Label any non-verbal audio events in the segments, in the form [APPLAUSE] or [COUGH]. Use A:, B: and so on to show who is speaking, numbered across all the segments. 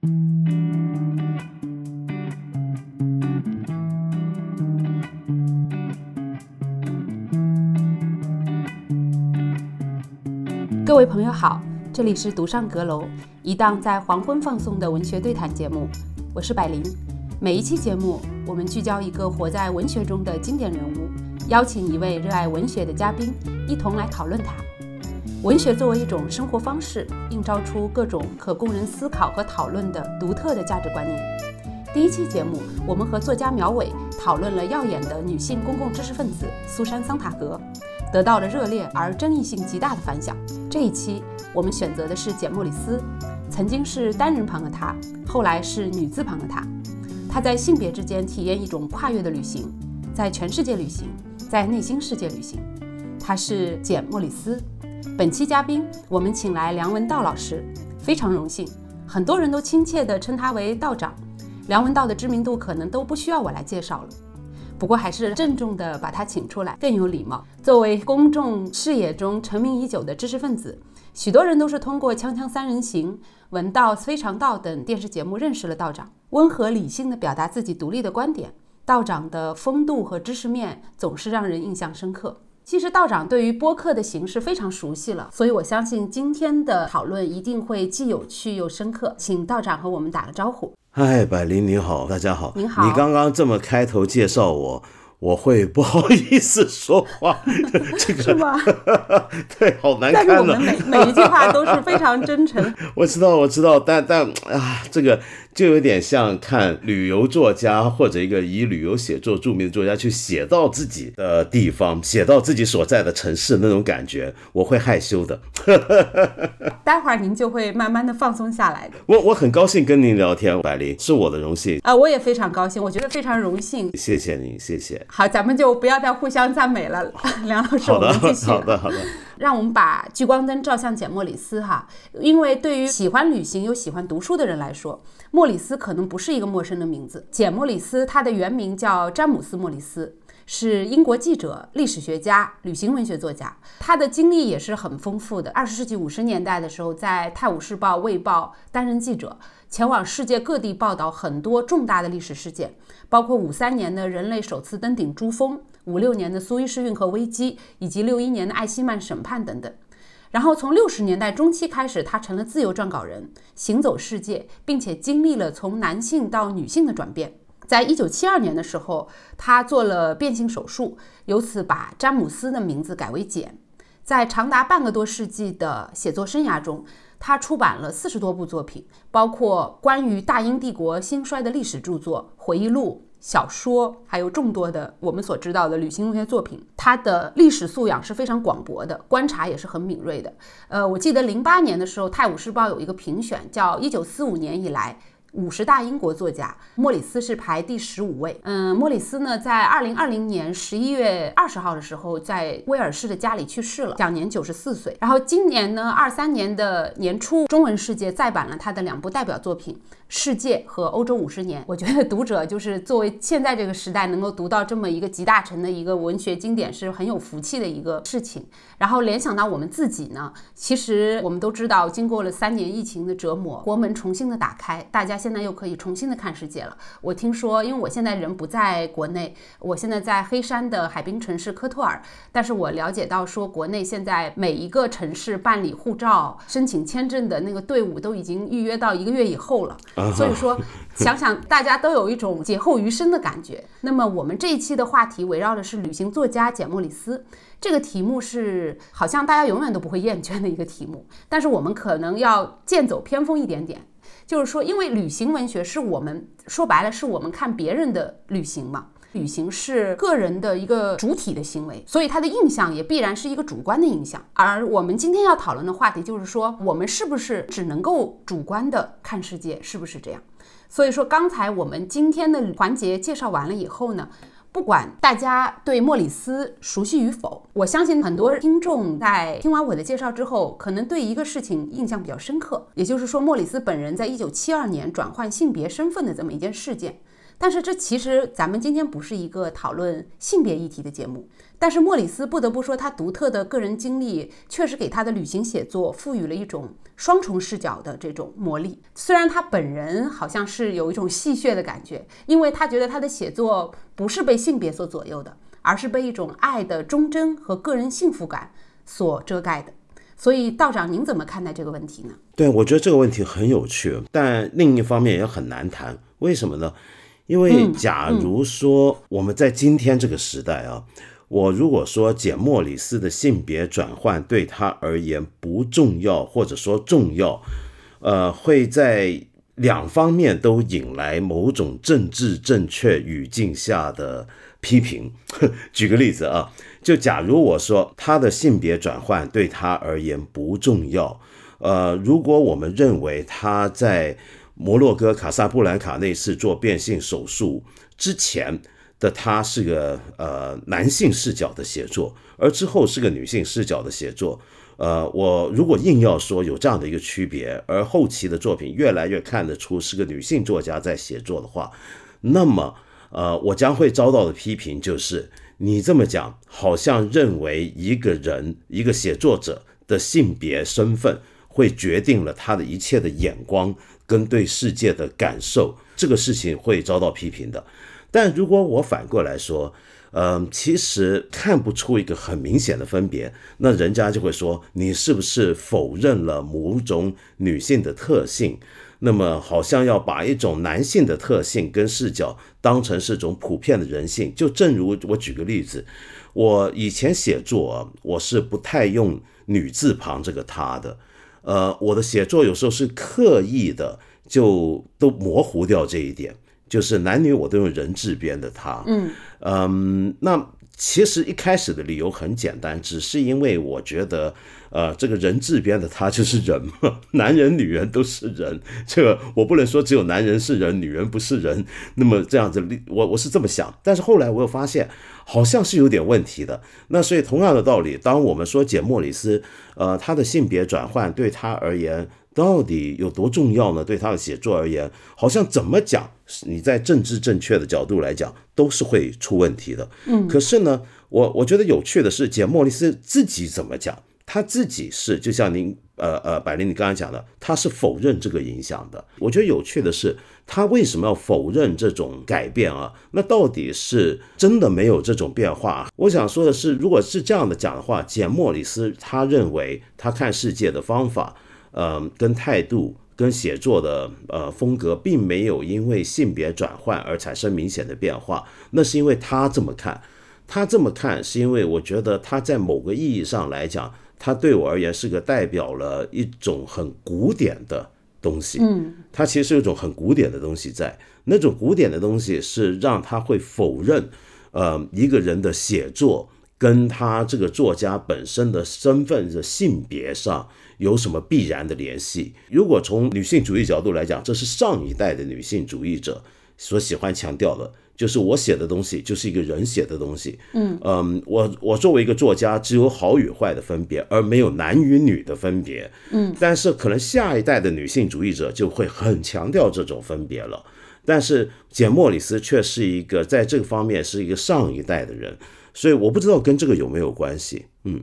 A: 各位朋友好，这里是独上阁楼，一档在黄昏放送的文学对谈节目，我是百灵。每一期节目，我们聚焦一个活在文学中的经典人物，邀请一位热爱文学的嘉宾，一同来讨论它。文学作为一种生活方式，映照出各种可供人思考和讨论的独特的价值观念。第一期节目，我们和作家苗伟讨论了耀眼的女性公共知识分子苏珊·桑塔格，得到了热烈而争议性极大的反响。这一期，我们选择的是简·莫里斯，曾经是单人旁的她，后来是女字旁的她。她在性别之间体验一种跨越的旅行，在全世界旅行，在内心世界旅行。她是简·莫里斯。本期嘉宾，我们请来梁文道老师，非常荣幸。很多人都亲切地称他为道长。梁文道的知名度可能都不需要我来介绍了，不过还是郑重地把他请出来更有礼貌。作为公众视野中成名已久的知识分子，许多人都是通过《锵锵三人行》《文道非常道》等电视节目认识了道长。温和理性地表达自己独立的观点，道长的风度和知识面总是让人印象深刻。其实道长对于播客的形式非常熟悉了，所以我相信今天的讨论一定会既有趣又深刻。请道长和我们打个招呼。
B: 嗨，百灵你好，大家好。
A: 您好。
B: 你刚刚这么开头介绍我，我会不好意思说话。这个 [LAUGHS]
A: 是吗？[LAUGHS]
B: 对，好难
A: 但是我们每每一句话都是非常真诚。[LAUGHS]
B: 我知道，我知道，但但啊，这个就有点像看旅游作家或者一个以旅游写作著名的作家去写到自己的地方，写到自己所在的城市那种感觉，我会害羞的。[LAUGHS]
A: 待会儿您就会慢慢的放松下来的。[LAUGHS]
B: 我我很高兴跟您聊天，百灵是我的荣幸。
A: 啊、我也非常高兴，我觉得非常荣幸。[LAUGHS]
B: 谢谢您，谢谢。
A: 好，咱们就不要再互相赞美了。梁老师，我
B: 好的，
A: 们继续。
B: 好的，好的。
A: 让我们把聚光灯照向简·莫里斯哈，因为对于喜欢旅行又喜欢读书的人来说，莫里斯可能不是一个陌生的名字。简·莫里斯，他的原名叫詹姆斯·莫里斯，是英国记者、历史学家、旅行文学作家。他的经历也是很丰富的。二十世纪五十年代的时候，在《泰晤士报》《卫报》担任记者，前往世界各地报道很多重大的历史事件，包括五三年的人类首次登顶珠峰。五六年的苏伊士运河危机，以及六一年的艾希曼审判等等。然后从六十年代中期开始，他成了自由撰稿人，行走世界，并且经历了从男性到女性的转变。在一九七二年的时候，他做了变性手术，由此把詹姆斯的名字改为简。在长达半个多世纪的写作生涯中，他出版了四十多部作品，包括关于大英帝国兴衰的历史著作、回忆录。小说，还有众多的我们所知道的旅行文学作品，他的历史素养是非常广博的，观察也是很敏锐的。呃，我记得零八年的时候，《泰晤士报》有一个评选，叫一九四五年以来五十大英国作家，莫里斯是排第十五位。嗯，莫里斯呢，在二零二零年十一月二十号的时候，在威尔士的家里去世了，享年九十四岁。然后今年呢，二三年的年初，中文世界再版了他的两部代表作品。世界和欧洲五十年，我觉得读者就是作为现在这个时代能够读到这么一个集大成的一个文学经典，是很有福气的一个事情。然后联想到我们自己呢，其实我们都知道，经过了三年疫情的折磨，国门重新的打开，大家现在又可以重新的看世界了。我听说，因为我现在人不在国内，我现在在黑山的海滨城市科托尔，但是我了解到说，国内现在每一个城市办理护照、申请签证的那个队伍都已经预约到一个月以后了。所以说，[LAUGHS] 想想大家都有一种劫后余生的感觉。那么我们这一期的话题围绕的是旅行作家简·莫里斯。这个题目是好像大家永远都不会厌倦的一个题目，但是我们可能要剑走偏锋一点点。就是说，因为旅行文学是我们说白了是我们看别人的旅行嘛。旅行是个人的一个主体的行为，所以他的印象也必然是一个主观的印象。而我们今天要讨论的话题就是说，我们是不是只能够主观的看世界，是不是这样？所以说，刚才我们今天的环节介绍完了以后呢，不管大家对莫里斯熟悉与否，我相信很多听众在听完我的介绍之后，可能对一个事情印象比较深刻，也就是说，莫里斯本人在一九七二年转换性别身份的这么一件事件。但是这其实咱们今天不是一个讨论性别议题的节目。但是莫里斯不得不说，他独特的个人经历确实给他的旅行写作赋予了一种双重视角的这种魔力。虽然他本人好像是有一种戏谑的感觉，因为他觉得他的写作不是被性别所左右的，而是被一种爱的忠贞和个人幸福感所遮盖的。所以，道长，您怎么看待这个问题呢？
B: 对，我觉得这个问题很有趣，但另一方面也很难谈。为什么呢？因为假如说我们在今天这个时代啊。我如果说简莫里斯的性别转换对他而言不重要，或者说重要，呃，会在两方面都引来某种政治正确语境下的批评。[LAUGHS] 举个例子啊，就假如我说他的性别转换对他而言不重要，呃，如果我们认为他在摩洛哥卡萨布兰卡那次做变性手术之前。的他是个呃男性视角的写作，而之后是个女性视角的写作。呃，我如果硬要说有这样的一个区别，而后期的作品越来越看得出是个女性作家在写作的话，那么呃，我将会遭到的批评就是你这么讲，好像认为一个人一个写作者的性别身份会决定了他的一切的眼光跟对世界的感受，这个事情会遭到批评的。但如果我反过来说，嗯，其实看不出一个很明显的分别，那人家就会说你是不是否认了某种女性的特性？那么好像要把一种男性的特性跟视角当成是种普遍的人性。就正如我举个例子，我以前写作我是不太用女字旁这个他的，呃，我的写作有时候是刻意的就都模糊掉这一点。就是男女我都用人字边的他，
A: 嗯
B: 嗯，那其实一开始的理由很简单，只是因为我觉得，呃，这个人质边的他就是人嘛，[LAUGHS] 男人女人都是人，这个我不能说只有男人是人，女人不是人，那么这样子，我我是这么想，但是后来我又发现好像是有点问题的，那所以同样的道理，当我们说简莫里斯，呃，他的性别转换对他而言。到底有多重要呢？对他的写作而言，好像怎么讲，你在政治正确的角度来讲，都是会出问题的。
A: 嗯，
B: 可是呢，我我觉得有趣的是，简莫里斯自己怎么讲，他自己是就像您呃呃百灵你刚才讲的，他是否认这个影响的。我觉得有趣的是，他为什么要否认这种改变啊？那到底是真的没有这种变化？我想说的是，如果是这样的讲的话，简莫里斯他认为他看世界的方法。呃，跟态度、跟写作的呃风格，并没有因为性别转换而产生明显的变化。那是因为他这么看，他这么看，是因为我觉得他在某个意义上来讲，他对我而言是个代表了一种很古典的东西。
A: 嗯，
B: 他其实有一种很古典的东西在，那种古典的东西是让他会否认，呃，一个人的写作跟他这个作家本身的身份的性别上。有什么必然的联系？如果从女性主义角度来讲，这是上一代的女性主义者所喜欢强调的，就是我写的东西就是一个人写的东西。
A: 嗯
B: 嗯，我我作为一个作家，只有好与坏的分别，而没有男与女的分别。
A: 嗯，
B: 但是可能下一代的女性主义者就会很强调这种分别了。但是简莫里斯却是一个在这个方面是一个上一代的人，所以我不知道跟这个有没有关系。嗯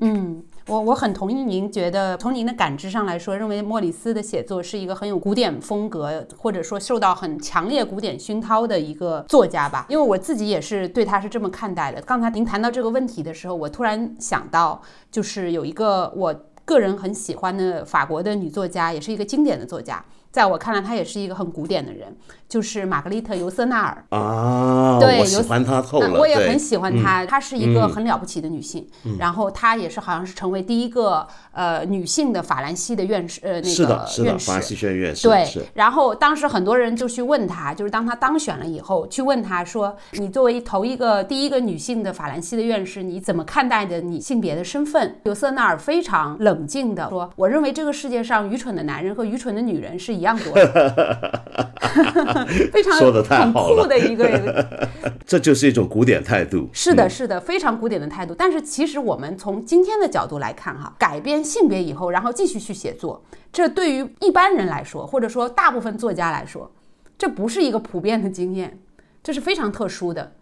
A: 嗯。我我很同意您觉得，从您的感知上来说，认为莫里斯的写作是一个很有古典风格，或者说受到很强烈古典熏陶的一个作家吧。因为我自己也是对他是这么看待的。刚才您谈到这个问题的时候，我突然想到，就是有一个我个人很喜欢的法国的女作家，也是一个经典的作家。在我看来，她也是一个很古典的人，就是玛格丽特·尤瑟纳尔
B: 啊。
A: 对，
B: 我喜欢她透了。
A: 我也很喜欢她，她是一个很了不起的女性。然后她也是好像是成为第一个呃女性的法兰西的院士，呃那个
B: 是的，是
A: 的，
B: 法兰西学院院士。
A: 对。然后当时很多人就去问她，就是当她当选了以后，去问她说：“你作为头一个第一个女性的法兰西的院士，你怎么看待的你性别的身份？”尤瑟纳尔非常冷静的说：“我认为这个世界上愚蠢的男人和愚蠢的女人是一。”样多，[LAUGHS] [LAUGHS] 非常
B: 说的太好
A: 了，很酷的一个，[LAUGHS]
B: 这就是一种古典态度。
A: 是的，是的，非常古典的态度。但是其实我们从今天的角度来看，哈，改变性别以后，然后继续去写作，这对于一般人来说，或者说大部分作家来说，这不是一个普遍的经验，这是非常特殊的。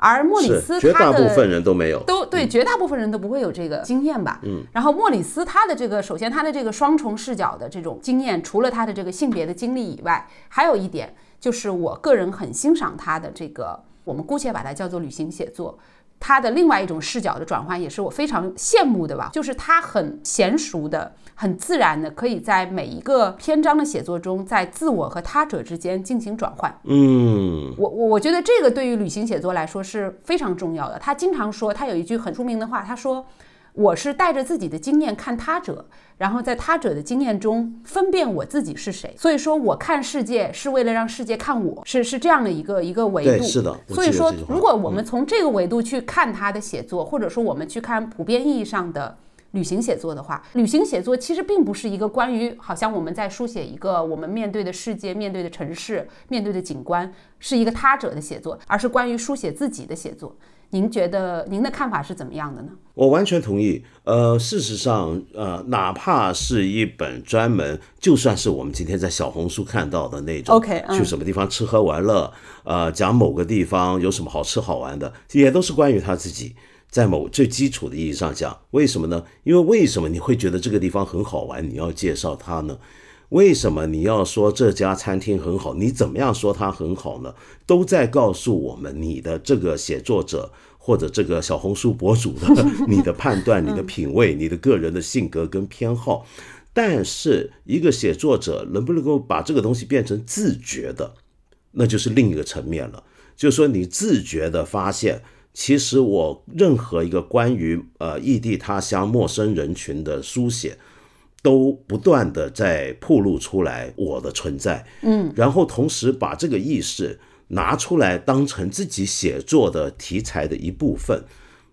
A: 而莫里
B: 是
A: 斯
B: 绝大部分人都没有。
A: 都对，绝大部分人都不会有这个经验吧。嗯，然后莫里斯他的这个，首先他的这个双重视角的这种经验，除了他的这个性别的经历以外，还有一点就是我个人很欣赏他的这个，我们姑且把它叫做旅行写作。他的另外一种视角的转换，也是我非常羡慕的吧，就是他很娴熟的、很自然的，可以在每一个篇章的写作中，在自我和他者之间进行转换。
B: 嗯，
A: 我我我觉得这个对于旅行写作来说是非常重要的。他经常说，他有一句很出名的话，他说：“我是带着自己的经验看他者，然后在他者的经验中分辨我自己是谁。所以说，我看世界是为了让世界看我，是是这样的一个一个维度。
B: 对是的
A: 所以说如果我们从这个维度去看他的写作，或者说我们去看普遍意义上的。旅行写作的话，旅行写作其实并不是一个关于好像我们在书写一个我们面对的世界、面对的城市、面对的景观，是一个他者的写作，而是关于书写自己的写作。您觉得您的看法是怎么样的呢？
B: 我完全同意。呃，事实上，呃，哪怕是一本专门，就算是我们今天在小红书看到的那种
A: OK，嗯
B: 去什么地方吃喝玩乐，呃，讲某个地方有什么好吃好玩的，也都是关于他自己。在某最基础的意义上讲，为什么呢？因为为什么你会觉得这个地方很好玩，你要介绍它呢？为什么你要说这家餐厅很好？你怎么样说它很好呢？都在告诉我们你的这个写作者或者这个小红书博主的 [LAUGHS] 你的判断、你的品味、你的个人的性格跟偏好。但是一个写作者能不能够把这个东西变成自觉的，那就是另一个层面了。就是说，你自觉的发现，其实我任何一个关于呃异地他乡陌生人群的书写，都不断的在暴露出来我的存在，嗯，然后同时把这个意识拿出来当成自己写作的题材的一部分，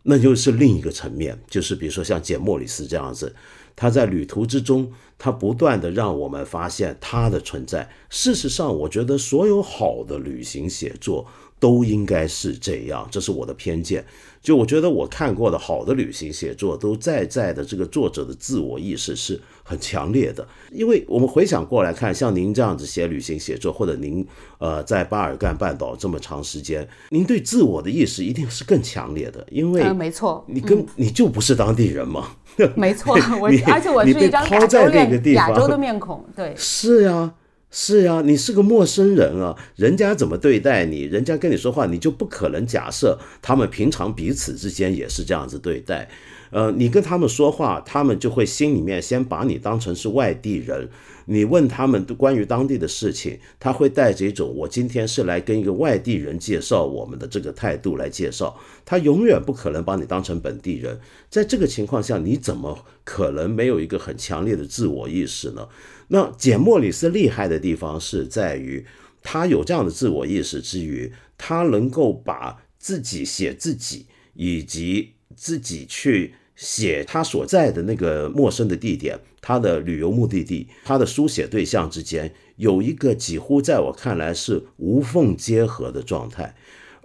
B: 那就是另一个层面，就是比如说像简·莫里斯这样子，他在旅途之中，他不断的让我们发现他的存在。事实上，我觉得所有好的旅行写作都应该是这样，这是我的偏见。就我觉得我看过的好的旅行写作，都在在的这个作者的自我意识是很强烈的。因为我们回想过来看，像您这样子写旅行写作，或者您呃在巴尔干半岛这么长时间，您对自我的意识一定是更强烈的，因为
A: 呃，没错，
B: 你跟、你就不是当地人嘛。
A: 没错，[LAUGHS] 我而且我是一张亚洲的面孔，对，
B: 是呀，是呀，你是个陌生人啊，人家怎么对待你，人家跟你说话，你就不可能假设他们平常彼此之间也是这样子对待。呃，你跟他们说话，他们就会心里面先把你当成是外地人。你问他们关于当地的事情，他会带着一种我今天是来跟一个外地人介绍我们的这个态度来介绍，他永远不可能把你当成本地人。在这个情况下，你怎么可能没有一个很强烈的自我意识呢？那简·莫里斯厉害的地方是在于，他有这样的自我意识之余，他能够把自己写自己，以及自己去写他所在的那个陌生的地点，他的旅游目的地，他的书写对象之间有一个几乎在我看来是无缝结合的状态。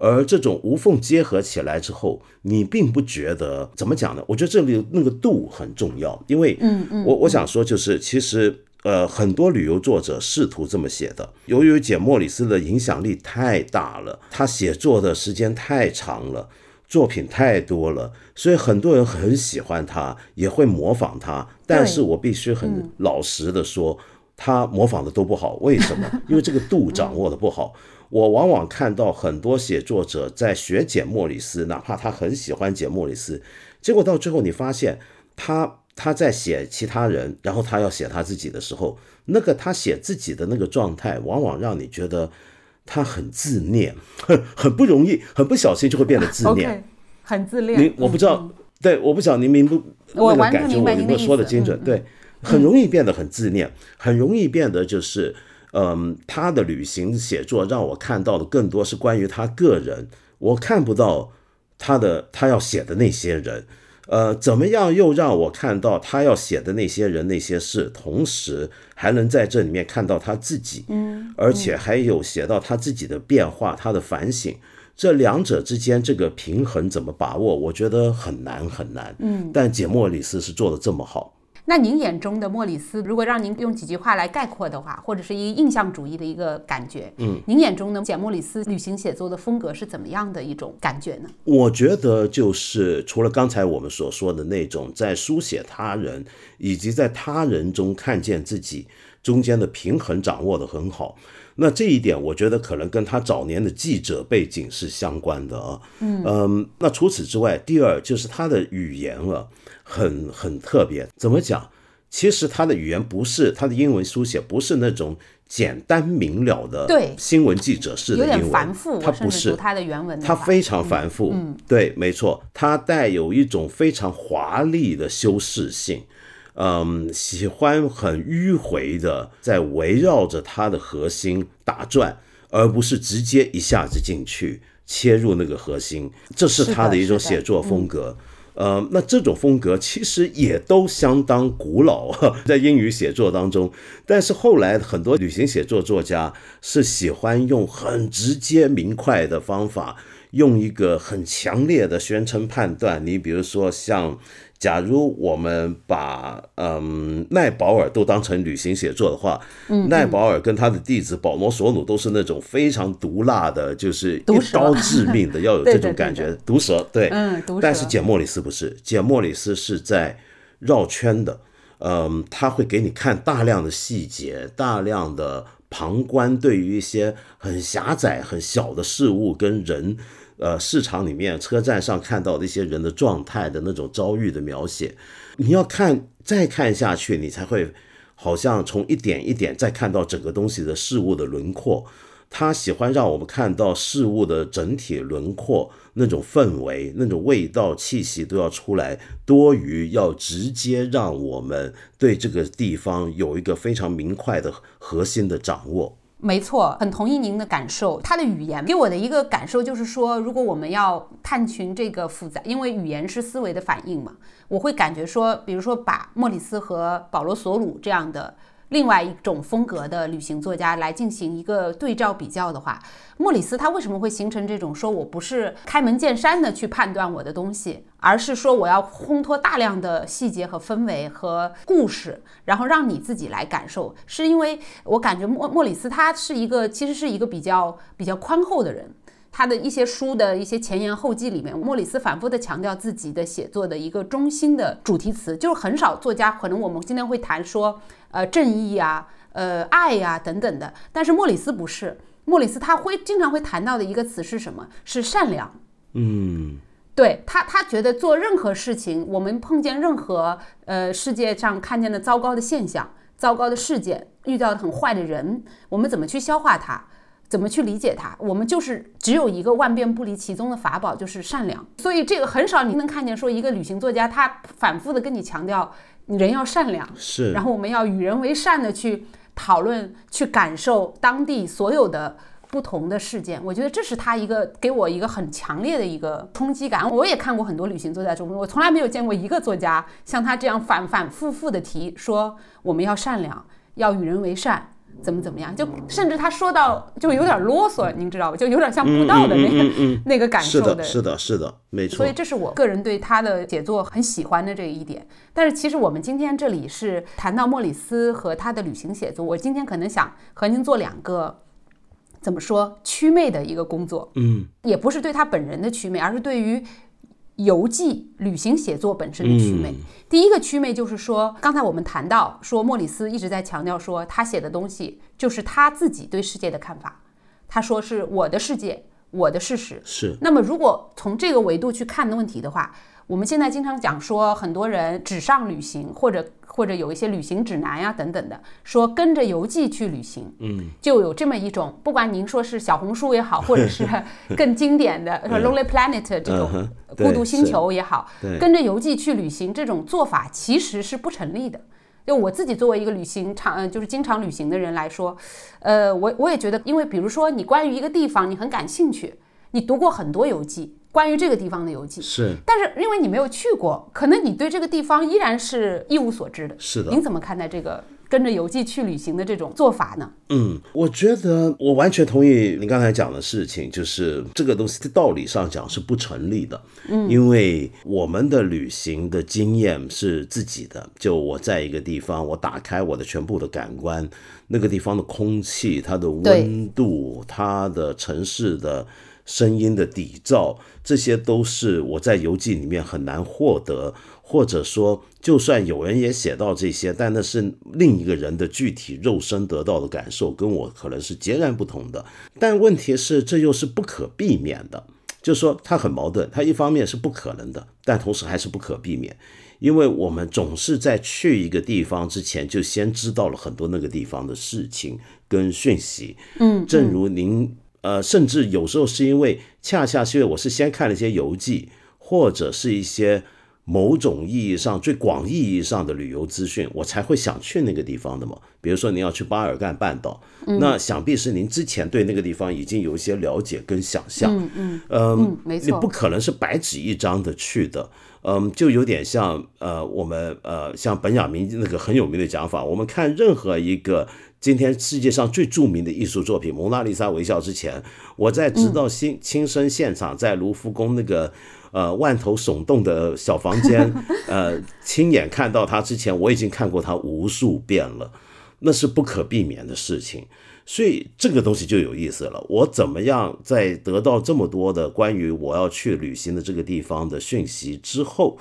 B: 而这种无缝结合起来之后，你并不觉得怎么讲呢？我觉得这里那个度很重要，因为，嗯嗯，我我想说就是，其实呃，很多旅游作者试图这么写的。由于简·莫里斯的影响力太大了，他写作的时间太长了，作品太多了，所以很多人很喜欢他，也会模仿他。但是我必须很老实的说，他模仿的都不好。为什么？[LAUGHS] 因为这个度掌握的不好。我往往看到很多写作者在学简·莫里斯，哪怕他很喜欢简·莫里斯，结果到最后你发现他他在写其他人，然后他要写他自己的时候，那个他写自己的那个状态，往往让你觉得他很自恋，很 [LAUGHS] 很不容易，很不小心就会变得自恋。
A: 很自恋。
B: 你我不知道，对，我不晓得您明不那个感觉我有没有说的精准？
A: 嗯
B: 对，很容易变得很自恋，很容易变得就是，嗯，他的旅行写作让我看到的更多是关于他个人，我看不到他的他要写的那些人。呃，怎么样又让我看到他要写的那些人那些事，同时还能在这里面看到他自己，嗯，而且还有写到他自己的变化，他的反省，这两者之间这个平衡怎么把握？我觉得很难很难，嗯，但简·莫里斯是做的这么好。
A: 那您眼中的莫里斯，如果让您用几句话来概括的话，或者是一个印象主义的一个感觉，嗯，您眼中的简·莫里斯旅行写作的风格是怎么样的一种感觉呢？
B: 我觉得就是除了刚才我们所说的那种在书写他人以及在他人中看见自己中间的平衡掌握的很好，那这一点我觉得可能跟他早年的记者背景是相关的啊。嗯那除此之外，第二就是他的语言啊。很很特别，怎么讲？其实他的语言不是他的英文书写，不是那种简单明了的
A: 对
B: 新闻记者式的英文，
A: 繁复。
B: 他不是
A: 他的原文，
B: 他非常繁复。嗯，对，没错，他带有一种非常华丽的修饰性。嗯，喜欢很迂回的在围绕着它的核心打转，而不是直接一下子进去切入那个核心。这是他的一种写作风格。呃，那这种风格其实也都相当古老，在英语写作当中。但是后来很多旅行写作作家是喜欢用很直接明快的方法，用一个很强烈的宣称判断。你比如说像。假如我们把嗯奈保尔都当成旅行写作的话，奈保尔跟他的弟子保罗索努都是那种非常毒辣的，就是一刀致命的，要有这种感觉，[LAUGHS] 毒舌对。
A: 嗯，毒舌。
B: 但是简莫里斯不是，简莫里斯是在绕圈的，嗯，他会给你看大量的细节，大量的旁观，对于一些很狭窄、很小的事物跟人。呃，市场里面、车站上看到的一些人的状态的那种遭遇的描写，你要看再看下去，你才会好像从一点一点再看到整个东西的事物的轮廓。他喜欢让我们看到事物的整体轮廓，那种氛围、那种味道、气息都要出来，多于要直接让我们对这个地方有一个非常明快的核心的掌握。
A: 没错，很同意您的感受。他的语言给我的一个感受就是说，如果我们要探寻这个复杂，因为语言是思维的反应嘛，我会感觉说，比如说把莫里斯和保罗索鲁这样的。另外一种风格的旅行作家来进行一个对照比较的话，莫里斯他为什么会形成这种说我不是开门见山的去判断我的东西，而是说我要烘托大量的细节和氛围和故事，然后让你自己来感受，是因为我感觉莫莫里斯他是一个其实是一个比较比较宽厚的人。他的一些书的一些前言后记里面，莫里斯反复的强调自己的写作的一个中心的主题词，就是很少作家可能我们今天会谈说，呃，正义呀，呃，爱呀等等的，但是莫里斯不是，莫里斯他会经常会谈到的一个词是什么？是善良。
B: 嗯，
A: 对他，他觉得做任何事情，我们碰见任何呃世界上看见的糟糕的现象、糟糕的事件、遇到的很坏的人，我们怎么去消化它？怎么去理解它？我们就是只有一个万变不离其宗的法宝，就是善良。所以这个很少你能看见说一个旅行作家他反复的跟你强调人要善良，
B: 是。
A: 然后我们要与人为善的去讨论、去感受当地所有的不同的事件。我觉得这是他一个给我一个很强烈的一个冲击感。我也看过很多旅行作家中，我从来没有见过一个作家像他这样反反复复的提说我们要善良，要与人为善。怎么怎么样？就甚至他说到就有点啰嗦，您知道吧？就有点像布道的那个 [LAUGHS] 那个感受
B: 的。是的，是的，是的，没错。
A: 所以这是我个人对他的写作很喜欢的这一点。但是其实我们今天这里是谈到莫里斯和他的旅行写作，我今天可能想和您做两个怎么说祛魅的一个工作。
B: 嗯，
A: 也不是对他本人的祛魅，而是对于。游记、旅行写作本身的祛魅，第一个趣味就是说，刚才我们谈到说，莫里斯一直在强调说，他写的东西就是他自己对世界的看法。他说是我的世界，我的事实。
B: 是。
A: 那么，如果从这个维度去看的问题的话，我们现在经常讲说，很多人纸上旅行或者。或者有一些旅行指南呀等等的，说跟着游记去旅行，
B: 嗯，
A: 就有这么一种，不管您说是小红书也好，或者是 [LAUGHS] 更经典的 Lonely Planet 这种孤独星球也好，跟着游记去旅行这种做法其实是不成立的。就我自己作为一个旅行常就是经常旅行的人来说，呃，我我也觉得，因为比如说你关于一个地方你很感兴趣，你读过很多游记。关于这个地方的游记
B: 是，
A: 但是因为你没有去过，可能你对这个地方依然是一无所知的。
B: 是的，
A: 您怎么看待这个跟着游记去旅行的这种做法呢？
B: 嗯，我觉得我完全同意你刚才讲的事情，就是这个东西在道理上讲是不成立的。嗯，因为我们的旅行的经验是自己的，就我在一个地方，我打开我的全部的感官，那个地方的空气、它的温度、它的城市的声音的底噪，这些都是我在游记里面很难获得。或者说，就算有人也写到这些，但那是另一个人的具体肉身得到的感受，跟我可能是截然不同的。但问题是，这又是不可避免的，就是说它很矛盾。它一方面是不可能的，但同时还是不可避免，因为我们总是在去一个地方之前，就先知道了很多那个地方的事情跟讯息。
A: 嗯，
B: 正如您，呃，甚至有时候是因为恰恰是因为我是先看了一些游记，或者是一些。某种意义上最广义意义上的旅游资讯，我才会想去那个地方的嘛。比如说，您要去巴尔干半岛，那想必是您之前对那个地方已经有一些了解跟想象。
A: 嗯嗯，没错，
B: 你不可能是白纸一张的去的。嗯，就有点像呃，我们呃，像本雅明那个很有名的讲法，我们看任何一个今天世界上最著名的艺术作品《蒙娜丽莎微笑》之前，我在知道亲亲身现场在卢浮宫那个。呃，万头耸动的小房间，[LAUGHS] 呃，亲眼看到它之前，我已经看过它无数遍了，那是不可避免的事情。所以这个东西就有意思了。我怎么样在得到这么多的关于我要去旅行的这个地方的讯息之后，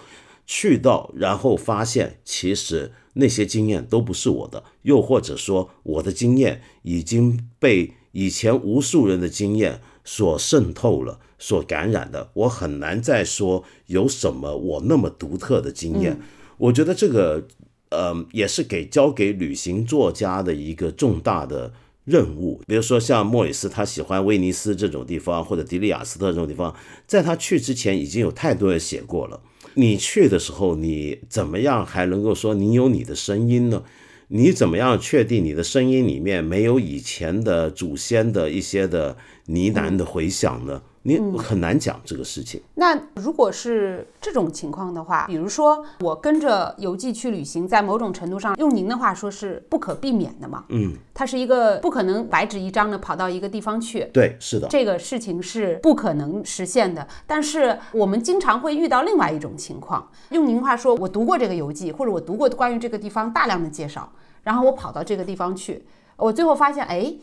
B: 去到然后发现，其实那些经验都不是我的，又或者说我的经验已经被以前无数人的经验所渗透了。所感染的，我很难再说有什么我那么独特的经验。我觉得这个，呃，也是给交给旅行作家的一个重大的任务。比如说像莫里斯，他喜欢威尼斯这种地方，或者迪利亚斯特这种地方，在他去之前已经有太多人写过了。你去的时候，你怎么样还能够说你有你的声音呢？你怎么样确定你的声音里面没有以前的祖先的一些的呢喃的回响呢？你很难讲这个事情。
A: 那如果是这种情况的话，比如说我跟着游记去旅行，在某种程度上，用您的话说是不可避免的嘛？
B: 嗯，
A: 它是一个不可能白纸一张的跑到一个地方去。
B: 对，是的，
A: 这个事情是不可能实现的。但是我们经常会遇到另外一种情况，用您话说，我读过这个游记，或者我读过关于这个地方大量的介绍，然后我跑到这个地方去，我最后发现，哎。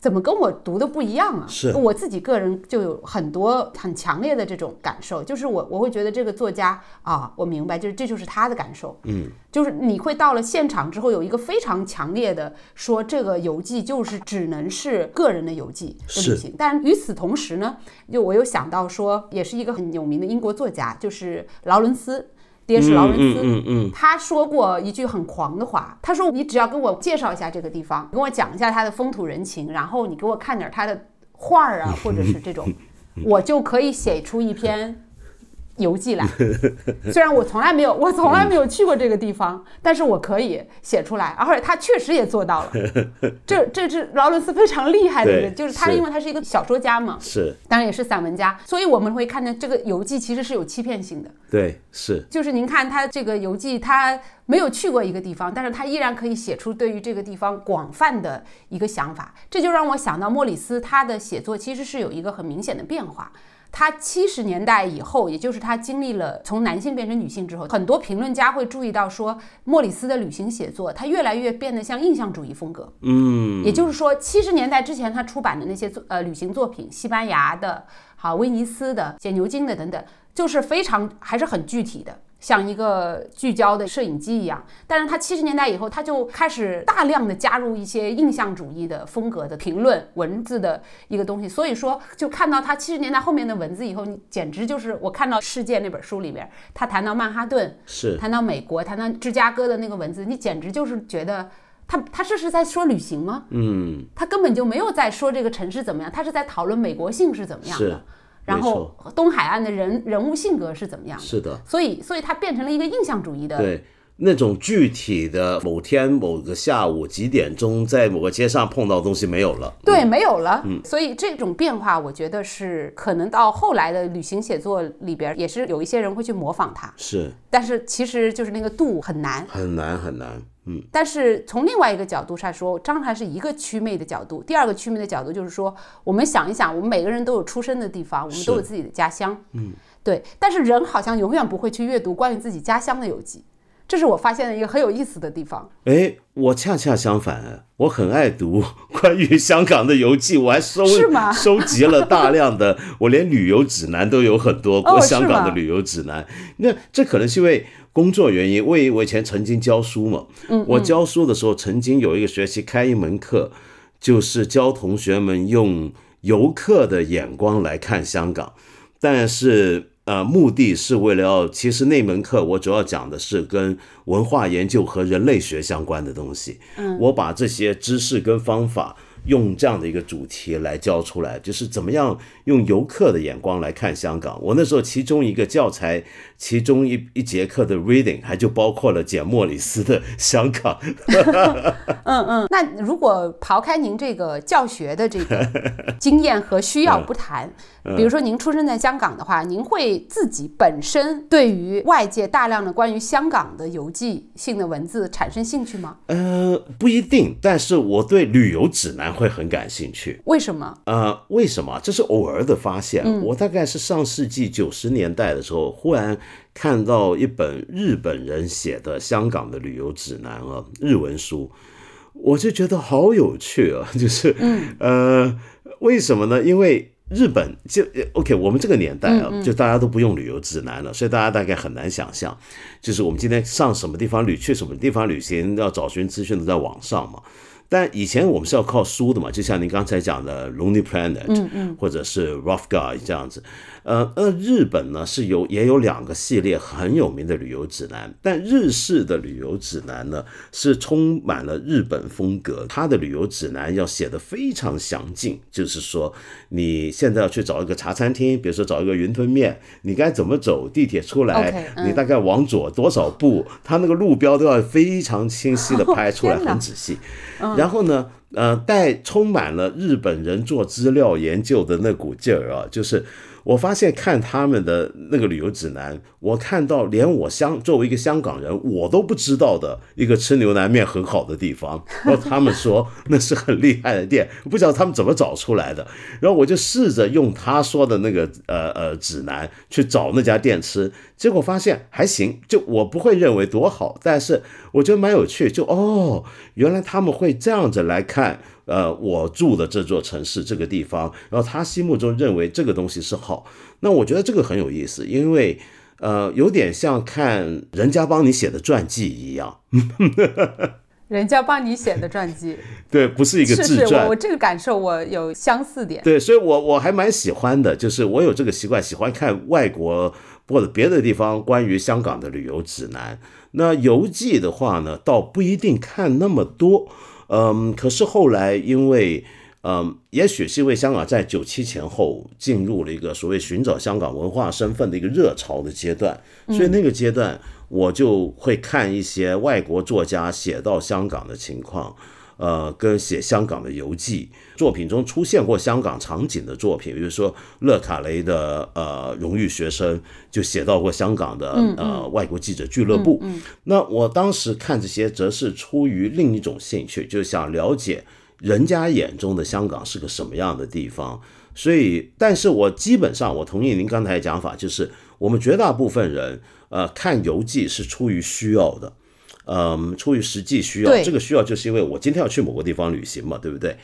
A: 怎么跟我读的不一样啊？
B: 是
A: 我自己个人就有很多很强烈的这种感受，就是我我会觉得这个作家啊，我明白，就是这就是他的感受，
B: 嗯，
A: 就是你会到了现场之后有一个非常强烈的说，这个游记就是只能是个人的游记的旅行。但与此同时呢，就我又想到说，也是一个很有名的英国作家，就是劳伦斯。爹是劳伦斯，
B: 嗯嗯
A: 他说过一句很狂的话，他说：“你只要跟我介绍一下这个地方，跟我讲一下它的风土人情，然后你给我看点他的画儿啊，或者是这种，[LAUGHS] 我就可以写出一篇。”游记来，[LAUGHS] 虽然我从来没有，我从来没有去过这个地方，但是我可以写出来，而且他确实也做到了。[LAUGHS] 这这是劳伦斯非常厉害的人，就是他，因为他是一个小说家嘛，
B: 是，
A: 当然也是散文家，所以我们会看见这个游记其实是有欺骗性的。
B: 对，是，
A: 就是您看他这个游记，他没有去过一个地方，但是他依然可以写出对于这个地方广泛的一个想法，这就让我想到莫里斯他的写作其实是有一个很明显的变化。他七十年代以后，也就是他经历了从男性变成女性之后，很多评论家会注意到说，莫里斯的旅行写作，他越来越变得像印象主义风格。
B: 嗯，
A: 也就是说，七十年代之前他出版的那些作呃旅行作品，西班牙的、好威尼斯的、写牛津的等等，就是非常还是很具体的。像一个聚焦的摄影机一样，但是他七十年代以后，他就开始大量的加入一些印象主义的风格的评论文字的一个东西，所以说就看到他七十年代后面的文字以后，你简直就是我看到《世界》那本书里面，他谈到曼哈顿，
B: 是
A: 谈到美国，谈到芝加哥的那个文字，你简直就是觉得他他这是在说旅行吗？
B: 嗯，
A: 他根本就没有在说这个城市怎么样，他是在讨论美国性是怎么样的。然后东海岸的人人物性格是怎么样的？
B: 是的，
A: 所以所以它变成了一个印象主义的。
B: 对，那种具体的某天某个下午几点钟在某个街上碰到的东西没有了。
A: 对，没有了。嗯，所以这种变化，我觉得是可能到后来的旅行写作里边，也是有一些人会去模仿它。
B: 是，
A: 但是其实就是那个度很难，
B: 很难很难。
A: 嗯，但是从另外一个角度上说，张还是一个祛魅的角度。第二个祛魅的角度就是说，我们想一想，我们每个人都有出生的地方，我们都有自己的家乡。嗯，对。但是人好像永远不会去阅读关于自己家乡的游记。这是我发现的一个很有意思的地方。
B: 哎，我恰恰相反，我很爱读关于香港的游记，我还收 [LAUGHS] 收集了大量的，我连旅游指南都有很多过香港的旅游指南。那这可能是因为工作原因，因为我以前曾经教书嘛。嗯。我教书的时候，曾经有一个学期开一门课，就是教同学们用游客的眼光来看香港，但是。呃，目的是为了要，其实那门课我主要讲的是跟文化研究和人类学相关的东西。嗯，我把这些知识跟方法。用这样的一个主题来教出来，就是怎么样用游客的眼光来看香港。我那时候其中一个教材，其中一一节课的 reading 还就包括了简莫里斯的 [LAUGHS] 香港。
A: 嗯嗯，那如果刨开您这个教学的这个 [LAUGHS] 经验和需要不谈，比如说您出生在香港的话，您会自己本身对于外界大量的关于香港的游记性的文字产生兴趣吗？
B: 呃，不一定，但是我对旅游指南。会很感兴趣，
A: 为什么？
B: 呃，为什么？这是偶尔的发现。我大概是上世纪九十年代的时候，忽然看到一本日本人写的香港的旅游指南啊，日文书，我就觉得好有趣啊。[LAUGHS] 就是，呃，为什么呢？因为日本就 OK，我们这个年代啊，就大家都不用旅游指南了，所以大家大概很难想象，就是我们今天上什么地方旅，去什么地方旅行，要找寻资讯都在网上嘛。但以前我们是要靠书的嘛，就像您刚才讲的《Lonely Planet》，嗯嗯，或者是《Rough Guide》这样子。呃，那日本呢是有也有两个系列很有名的旅游指南，但日式的旅游指南呢是充满了日本风格，它的旅游指南要写的非常详尽，就是说你现在要去找一个茶餐厅，比如说找一个云吞面，你该怎么走地铁出来，你大概往左多少步，它那个路标都要非常清晰的拍出来，很仔细。然后呢，呃，带充满了日本人做资料研究的那股劲儿啊，就是。我发现看他们的那个旅游指南，我看到连我香作为一个香港人，我都不知道的一个吃牛腩面很好的地方，然后他们说那是很厉害的店，不知道他们怎么找出来的。然后我就试着用他说的那个呃呃指南去找那家店吃，结果发现还行，就我不会认为多好，但是我觉得蛮有趣，就哦，原来他们会这样子来看。呃，我住的这座城市这个地方，然后他心目中认为这个东西是好，那我觉得这个很有意思，因为呃，有点像看人家帮你写的传记一样，[LAUGHS] [LAUGHS]
A: 人家帮你写的传记，
B: 对，不是一个自传。
A: 我这个感受我有相似点，
B: 对，所以我我还蛮喜欢的，就是我有这个习惯，喜欢看外国或者别的地方关于香港的旅游指南。那游记的话呢，倒不一定看那么多。嗯，可是后来因为，嗯，也许是因为香港在九七前后进入了一个所谓寻找香港文化身份的一个热潮的阶段，所以那个阶段我就会看一些外国作家写到香港的情况。呃，跟写香港的游记作品中出现过香港场景的作品，比如说勒卡雷的呃荣誉学生就写到过香港的呃外国记者俱乐部。那我当时看这些，则是出于另一种兴趣，就想了解人家眼中的香港是个什么样的地方。所以，但是我基本上我同意您刚才的讲法，就是我们绝大部分人呃看游记是出于需要的。嗯，出于实际需要，这个需要就是因为我今天要去某个地方旅行嘛，对不对？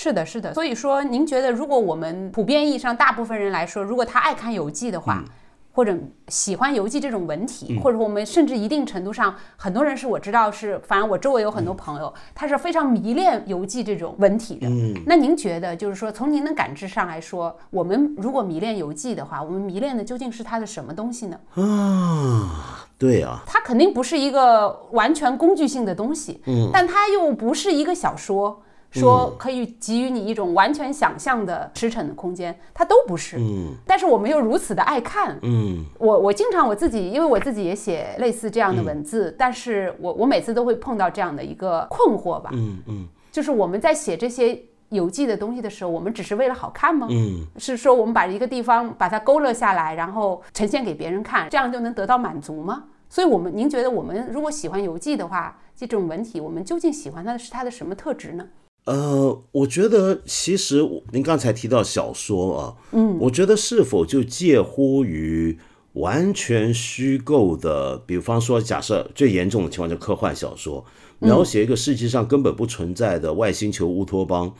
A: 是的，是的。所以说，您觉得，如果我们普遍意义上大部分人来说，如果他爱看游记的话，或者喜欢游记这种文体，或者我们甚至一定程度上，很多人是我知道是，反正我周围有很多朋友，他是非常迷恋游记这种文体的。嗯，那您觉得，就是说，从您的感知上来说，我们如果迷恋游记的话，我们迷恋的究竟是它的什么东西呢？
B: 啊。对啊，
A: 它肯定不是一个完全工具性的东西，嗯，但它又不是一个小说，说可以给予你一种完全想象的驰骋的空间，它都不是，嗯，但是我们又如此的爱看，嗯，我我经常我自己，因为我自己也写类似这样的文字，但是我我每次都会碰到这样的一个困惑吧，嗯嗯，就是我们在写这些游记的东西的时候，我们只是为了好看吗？嗯，是说我们把一个地方把它勾勒下来，然后呈现给别人看，这样就能得到满足吗？所以，我们您觉得我们如果喜欢游记的话，这种文体，我们究竟喜欢它的是它的什么特质呢？
B: 呃，我觉得其实您刚才提到小说啊，嗯，我觉得是否就介乎于完全虚构的，比方说，假设最严重的情况就科幻小说，描写一个世界上根本不存在的外星球乌托邦，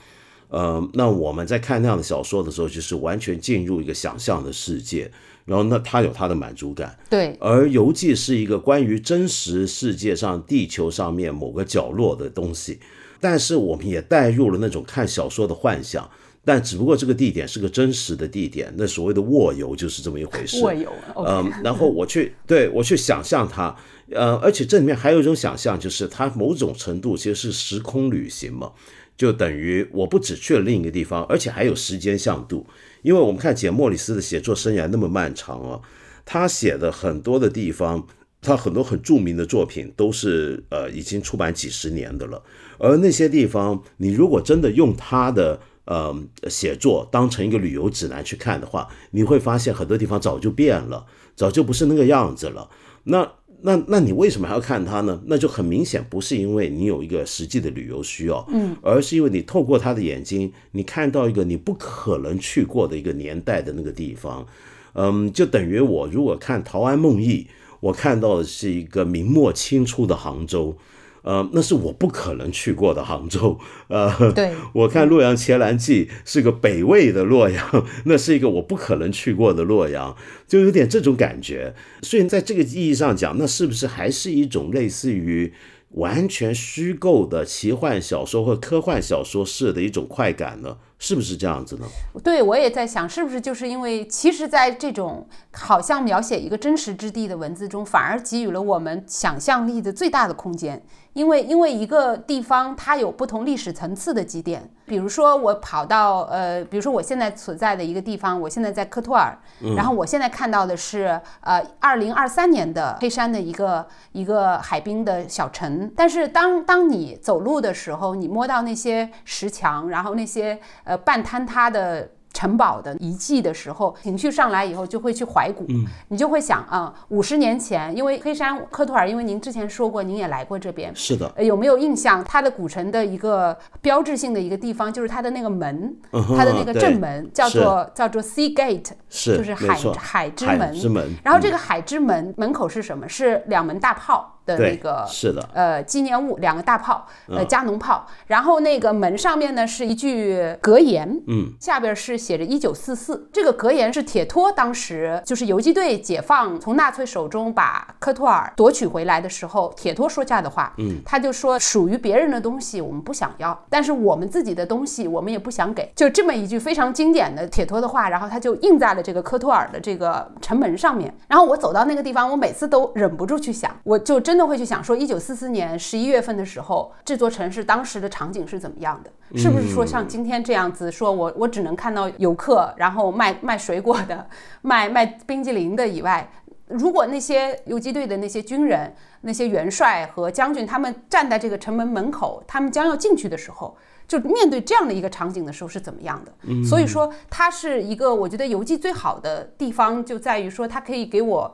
B: 呃，那我们在看那样的小说的时候，就是完全进入一个想象的世界。然后，那他有他的满足感，
A: 对。
B: 而游记是一个关于真实世界上地球上面某个角落的东西，但是我们也带入了那种看小说的幻想，但只不过这个地点是个真实的地点，那所谓的卧游就是这么一回事。
A: 卧游，
B: 嗯，然后我去对我去想象它，呃，而且这里面还有一种想象，就是它某种程度其实是时空旅行嘛，就等于我不只去了另一个地方，而且还有时间向度。因为我们看简·莫里斯的写作生涯那么漫长啊，他写的很多的地方，他很多很著名的作品都是呃已经出版几十年的了。而那些地方，你如果真的用他的呃写作当成一个旅游指南去看的话，你会发现很多地方早就变了，早就不是那个样子了。那那那你为什么还要看它呢？那就很明显不是因为你有一个实际的旅游需要，嗯，而是因为你透过他的眼睛，你看到一个你不可能去过的一个年代的那个地方，嗯，就等于我如果看《陶庵梦忆》，我看到的是一个明末清初的杭州。呃，那是我不可能去过的杭州。呃，
A: 对，[LAUGHS]
B: 我看《洛阳前兰记》是个北魏的洛阳，[LAUGHS] 那是一个我不可能去过的洛阳，就有点这种感觉。所以，在这个意义上讲，那是不是还是一种类似于完全虚构的奇幻小说或科幻小说式的一种快感呢？是不是这样子呢？
A: 对，我也在想，是不是就是因为，其实，在这种好像描写一个真实之地的文字中，反而给予了我们想象力的最大的空间。因为，因为一个地方它有不同历史层次的积淀。比如说，我跑到呃，比如说我现在所在的一个地方，我现在在科托尔，然后我现在看到的是呃，二零二三年的黑山的一个一个海滨的小城。但是，当当你走路的时候，你摸到那些石墙，然后那些呃半坍塌的。城堡的遗迹的时候，情绪上来以后就会去怀古，你就会想啊，五十年前，因为黑山科托尔，因为您之前说过，您也来过这边，
B: 是的，
A: 有没有印象？它的古城的一个标志性的一个地方，就是它的那个门，它的那个正门叫做叫做 Sea Gate，
B: 是，
A: 就是海海之门。
B: 之门。
A: 然后这个海之门门口是什么？是两门大炮。的那个
B: 是的，
A: 呃，纪念物两个大炮，呃，加农炮，然后那个门上面呢是一句格言，嗯，下边是写着一九四四，这个格言是铁托当时就是游击队解放从纳粹手中把科托尔夺取回来的时候，铁托说下的话，嗯，他就说属于别人的东西我们不想要，但是我们自己的东西我们也不想给，就这么一句非常经典的铁托的话，然后他就印在了这个科托尔的这个城门上面，然后我走到那个地方，我每次都忍不住去想，我就真。都会去想说，一九四四年十一月份的时候，这座城市当时的场景是怎么样的？是不是说像今天这样子？说我我只能看到游客，然后卖卖水果的，卖卖冰激凌的以外，如果那些游击队的那些军人、那些元帅和将军，他们站在这个城门门口，他们将要进去的时候，就面对这样的一个场景的时候是怎么样的？所以说，它是一个我觉得游记最好的地方，就在于说它可以给我。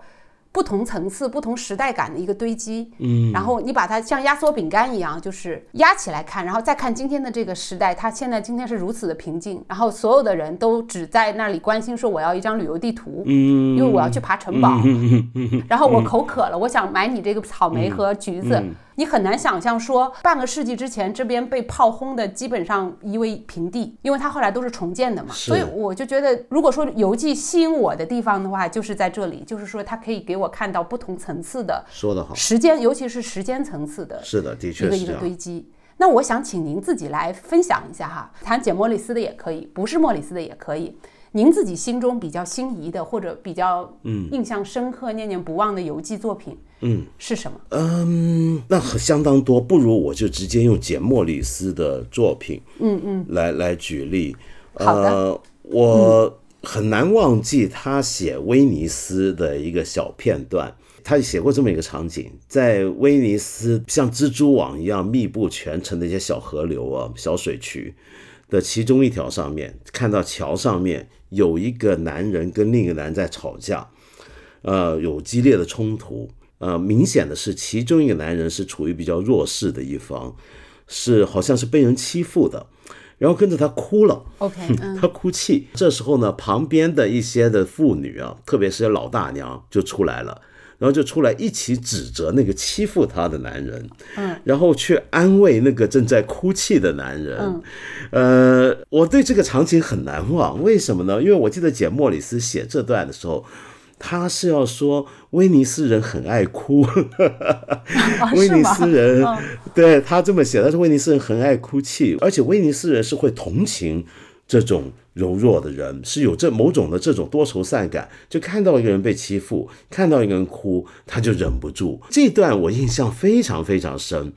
A: 不同层次、不同时代感的一个堆积，嗯，然后你把它像压缩饼干一样，就是压起来看，然后再看今天的这个时代，它现在今天是如此的平静，然后所有的人都只在那里关心说我要一张旅游地图，嗯，因为我要去爬城堡，[LAUGHS] 然后我口渴了，我想买你这个草莓和橘子。你很难想象说，半个世纪之前这边被炮轰的基本上夷为平地，因为它后来都是重建的嘛。所以我就觉得，如果说游记吸引我的地方的话，就是在这里，就是说它可以给我看到不同层次的
B: 说得好
A: 时间，尤其是时间层次的，
B: 是的，的确
A: 一个一个堆积。那我想请您自己来分享一下哈，谈简莫里斯的也可以，不是莫里斯的也可以。您自己心中比较心仪的，或者比较嗯印象深刻、念念不忘的游记作品，嗯，是什么？
B: 嗯，那很相当多，不如我就直接用简·莫里斯的作品，
A: 嗯嗯，
B: 来来举例。
A: 好的，
B: 我很难忘记他写威尼斯的一个小片段。他写过这么一个场景，在威尼斯像蜘蛛网一样密布全城的一些小河流啊、小水渠的其中一条上面，看到桥上面。有一个男人跟另一个男人在吵架，呃，有激烈的冲突。呃，明显的是其中一个男人是处于比较弱势的一方，是好像是被人欺负的，然后跟着他哭了。
A: OK，[LAUGHS] 嗯，
B: 他哭泣。这时候呢，旁边的一些的妇女啊，特别是老大娘就出来了，然后就出来一起指责那个欺负她的男人，
A: 嗯，
B: 然后去安慰那个正在哭泣的男人。
A: 嗯
B: 呃，我对这个场景很难忘，为什么呢？因为我记得简·莫里斯写这段的时候。他是要说威尼斯人很爱哭，
A: 啊 [LAUGHS]
B: 威尼斯人，
A: 嗯
B: 对他这么写，他说威尼斯人很爱哭泣，而且威尼斯人是会同情这种柔弱的人，是有这某种的这种多愁善感，就看到一个人被欺负，看到一个人哭，他就忍不住。这段我印象非常非常深。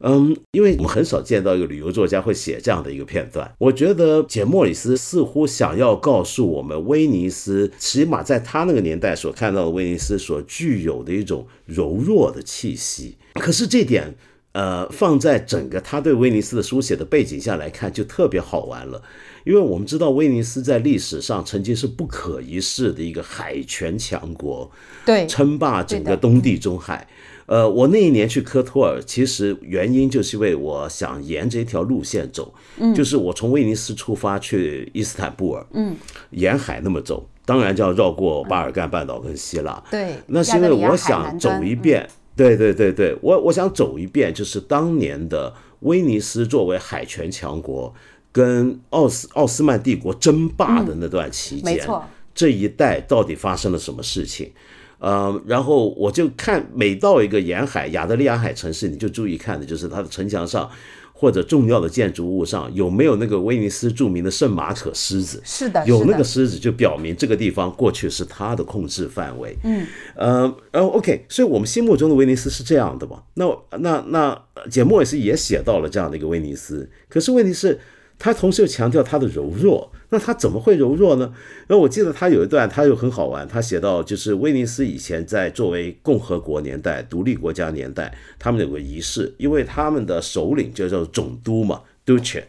B: 嗯，因为我们很少见到一个旅游作家会写这样的一个片段。我觉得简·莫里斯似乎想要告诉我们，威尼斯起码在他那个年代所看到的威尼斯所具有的一种柔弱的气息。可是这点，呃，放在整个他对威尼斯的书写的背景下来看，就特别好玩了。因为我们知道威尼斯在历史上曾经是不可一世的一个海权强国，
A: 对，
B: 称霸整个东地中海。呃，我那一年去科托尔，其实原因就是因为我想沿着一条路线走，嗯，就是我从威尼斯出发去伊斯坦布尔，
A: 嗯，
B: 沿海那么走，当然就要绕过巴尔干半岛跟希腊，
A: 对，
B: 那是因为我想走一遍，对对对对，我我想走一遍，就是当年的威尼斯作为海权强国跟奥斯奥斯曼帝国争霸的那段期间，
A: 没错
B: 这一带到底发生了什么事情？呃，然后我就看每到一个沿海亚得里亚海城市，你就注意看的就是它的城墙上或者重要的建筑物上有没有那个威尼斯著名的圣马可狮子。
A: 是的，
B: 有那个狮子，就表明这个地方过去是它的控制范围。
A: 嗯，
B: 呃，然后 OK，所以我们心目中的威尼斯是这样的嘛？那那那简·莫里斯也写到了这样的一个威尼斯，可是问题是，他同时又强调他的柔弱，那他怎么会柔弱呢？然后我记得他有一段，他又很好玩，他写到就是威尼斯以前在作为共和国年代、独立国家年代，他们有个仪式，因为他们的首领就叫总督嘛 c e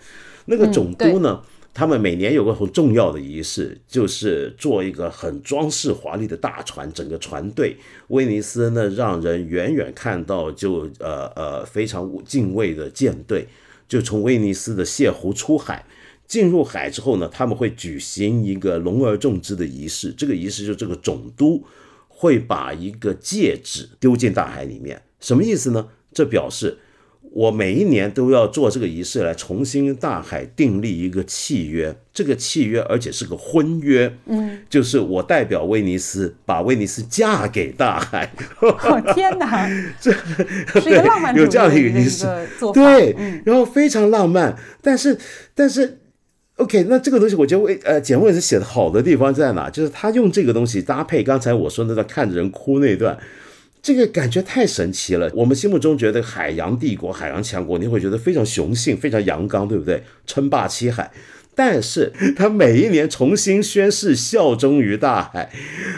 B: 那个总督呢。他们每年有个很重要的仪式，就是做一个很装饰华丽的大船，整个船队，威尼斯呢让人远远看到就呃呃非常敬畏的舰队，就从威尼斯的泻湖出海。进入海之后呢，他们会举行一个隆而重之的仪式。这个仪式就是这个总督会把一个戒指丢进大海里面，什么意思呢？这表示我每一年都要做这个仪式来重新大海订立一个契约，这个契约而且是个婚约，嗯，就是我代表威尼斯把威尼斯嫁给大海，
A: 哦天哪，[LAUGHS] 这是一个浪漫
B: 有这样的一个仪式对，
A: 嗯，
B: 然后非常浪漫，但是但是。OK，那这个东西我觉得为呃简·卫是写的好的地方在哪？就是他用这个东西搭配刚才我说那段看着人哭那段，这个感觉太神奇了。我们心目中觉得海洋帝国、海洋强国，你会觉得非常雄性、非常阳刚，对不对？称霸七海。但是他每一年重新宣誓效忠于大海，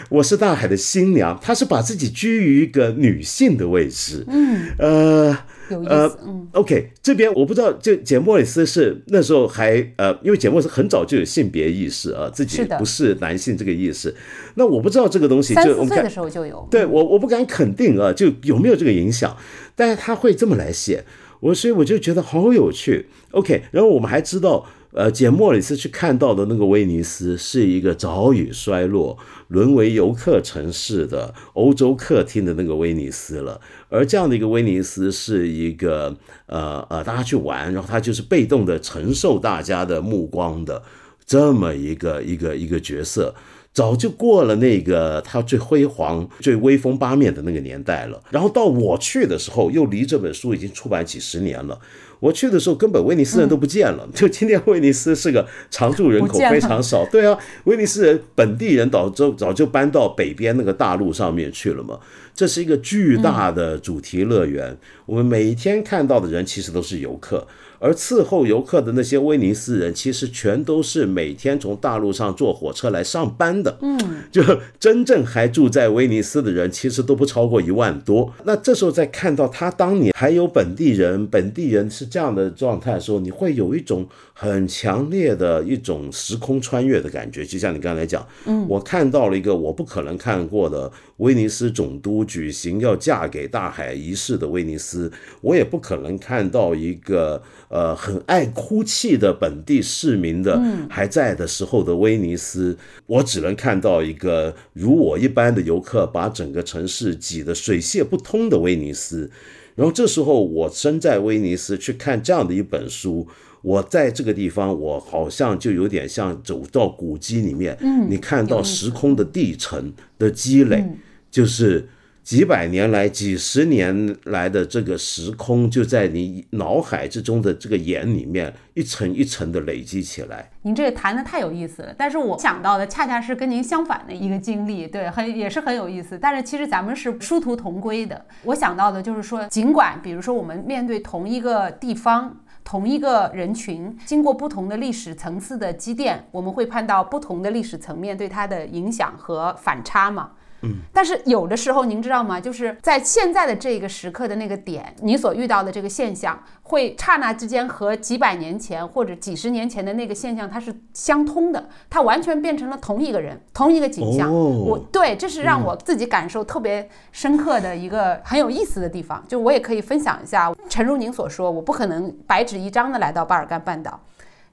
B: 我是大海的新娘，他是把自己居于一个女性的位置。嗯，呃。
A: 有意
B: 呃，OK，这边我不知道，就简·莫里斯是那时候还呃，因为简·莫里斯很早就有性别意识啊，自己不是男性这个意识。那我不知道这个东西，
A: 三
B: 就我们看
A: 的时候就有，
B: 对我我不敢肯定啊，就有没有这个影响，但是他会这么来写，我所以我就觉得好有趣。OK，然后我们还知道，呃，简·莫里斯去看到的那个威尼斯是一个早已衰落、沦为游客城市的欧洲客厅的那个威尼斯了，而这样的一个威尼斯是一个呃呃，大家去玩，然后他就是被动的承受大家的目光的这么一个一个一个角色。早就过了那个他最辉煌、最威风八面的那个年代了。然后到我去的时候，又离这本书已经出版几十年了。我去的时候，根本威尼斯人都不见了。[LAUGHS] 就今天威尼斯是个常住人口非常少，对啊，[LAUGHS] 威尼斯人本地人早就早就搬到北边那个大陆上面去了嘛。这是一个巨大的主题乐园，我们每天看到的人其实都是游客。而伺候游客的那些威尼斯人，其实全都是每天从大陆上坐火车来上班的。嗯，就真正还住在威尼斯的人，其实都不超过一万多。那这时候再看到他当年还有本地人，本地人是这样的状态的时候，你会有一种很强烈的一种时空穿越的感觉。就像你刚才讲，嗯，我看到了一个我不可能看过的威尼斯总督举行要嫁给大海仪式的威尼斯，我也不可能看到一个呃很爱哭泣的本地市民的还在的时候的威尼斯，我只能看到一个如我一般的游客把整个城市挤得水泄不通的威尼斯。然后这时候我身在威尼斯去看这样的一本书，我在这个地方，我好像就有点像走到古迹里面，嗯，你看到时空的地层的积累，就是几百年来、几十年来的这个时空，就在你脑海之中的这个眼里面一层一层的累积起来。
A: 您这个谈的太有意思了，但是我想到的恰恰是跟您相反的一个经历，对，很也是很有意思。但是其实咱们是殊途同归的。我想到的就是说，尽管比如说我们面对同一个地方、同一个人群，经过不同的历史层次的积淀，我们会看到不同的历史层面对它的影响和反差嘛。
B: 嗯，
A: 但是有的时候您知道吗？就是在现在的这个时刻的那个点，你所遇到的这个现象，会刹那之间和几百年前或者几十年前的那个现象它是相通的，它完全变成了同一个人，同一个景象。我对，这是让我自己感受特别深刻的一个很有意思的地方。就我也可以分享一下，诚如您所说，我不可能白纸一张的来到巴尔干半岛。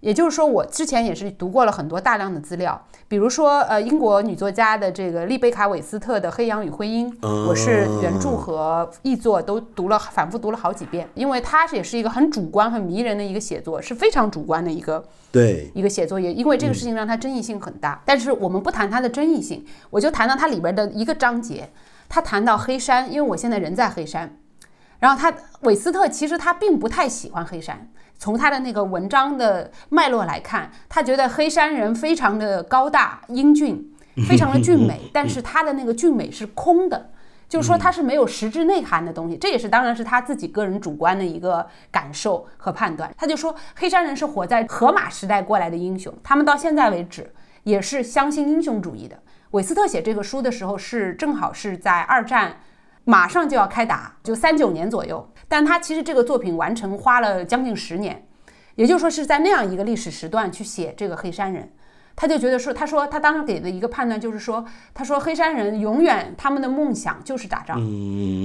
A: 也就是说，我之前也是读过了很多大量的资料，比如说，呃，英国女作家的这个丽贝卡·韦斯特的《黑羊与婚姻》，我是原著和译作都读了，反复读了好几遍，因为它也是一个很主观、很迷人的一个写作，是非常主观的一个
B: 对
A: 一个写作，也因为这个事情让它争议性很大。但是我们不谈它的争议性，我就谈到它里边的一个章节，他谈到黑山，因为我现在人在黑山，然后他韦斯特其实他并不太喜欢黑山。从他的那个文章的脉络来看，他觉得黑山人非常的高大英俊，[LAUGHS] 非常的俊美，[LAUGHS] 但是他的那个俊美是空的，就是说他是没有实质内涵的东西。这也是当然是他自己个人主观的一个感受和判断。他就说黑山人是活在荷马时代过来的英雄，他们到现在为止也是相信英雄主义的。韦斯特写这个书的时候是正好是在二战马上就要开打，就三九年左右。但他其实这个作品完成花了将近十年，也就是说是在那样一个历史时段去写这个黑山人，他就觉得说，他说他当时给的一个判断就是说，他说黑山人永远他们的梦想就是打仗，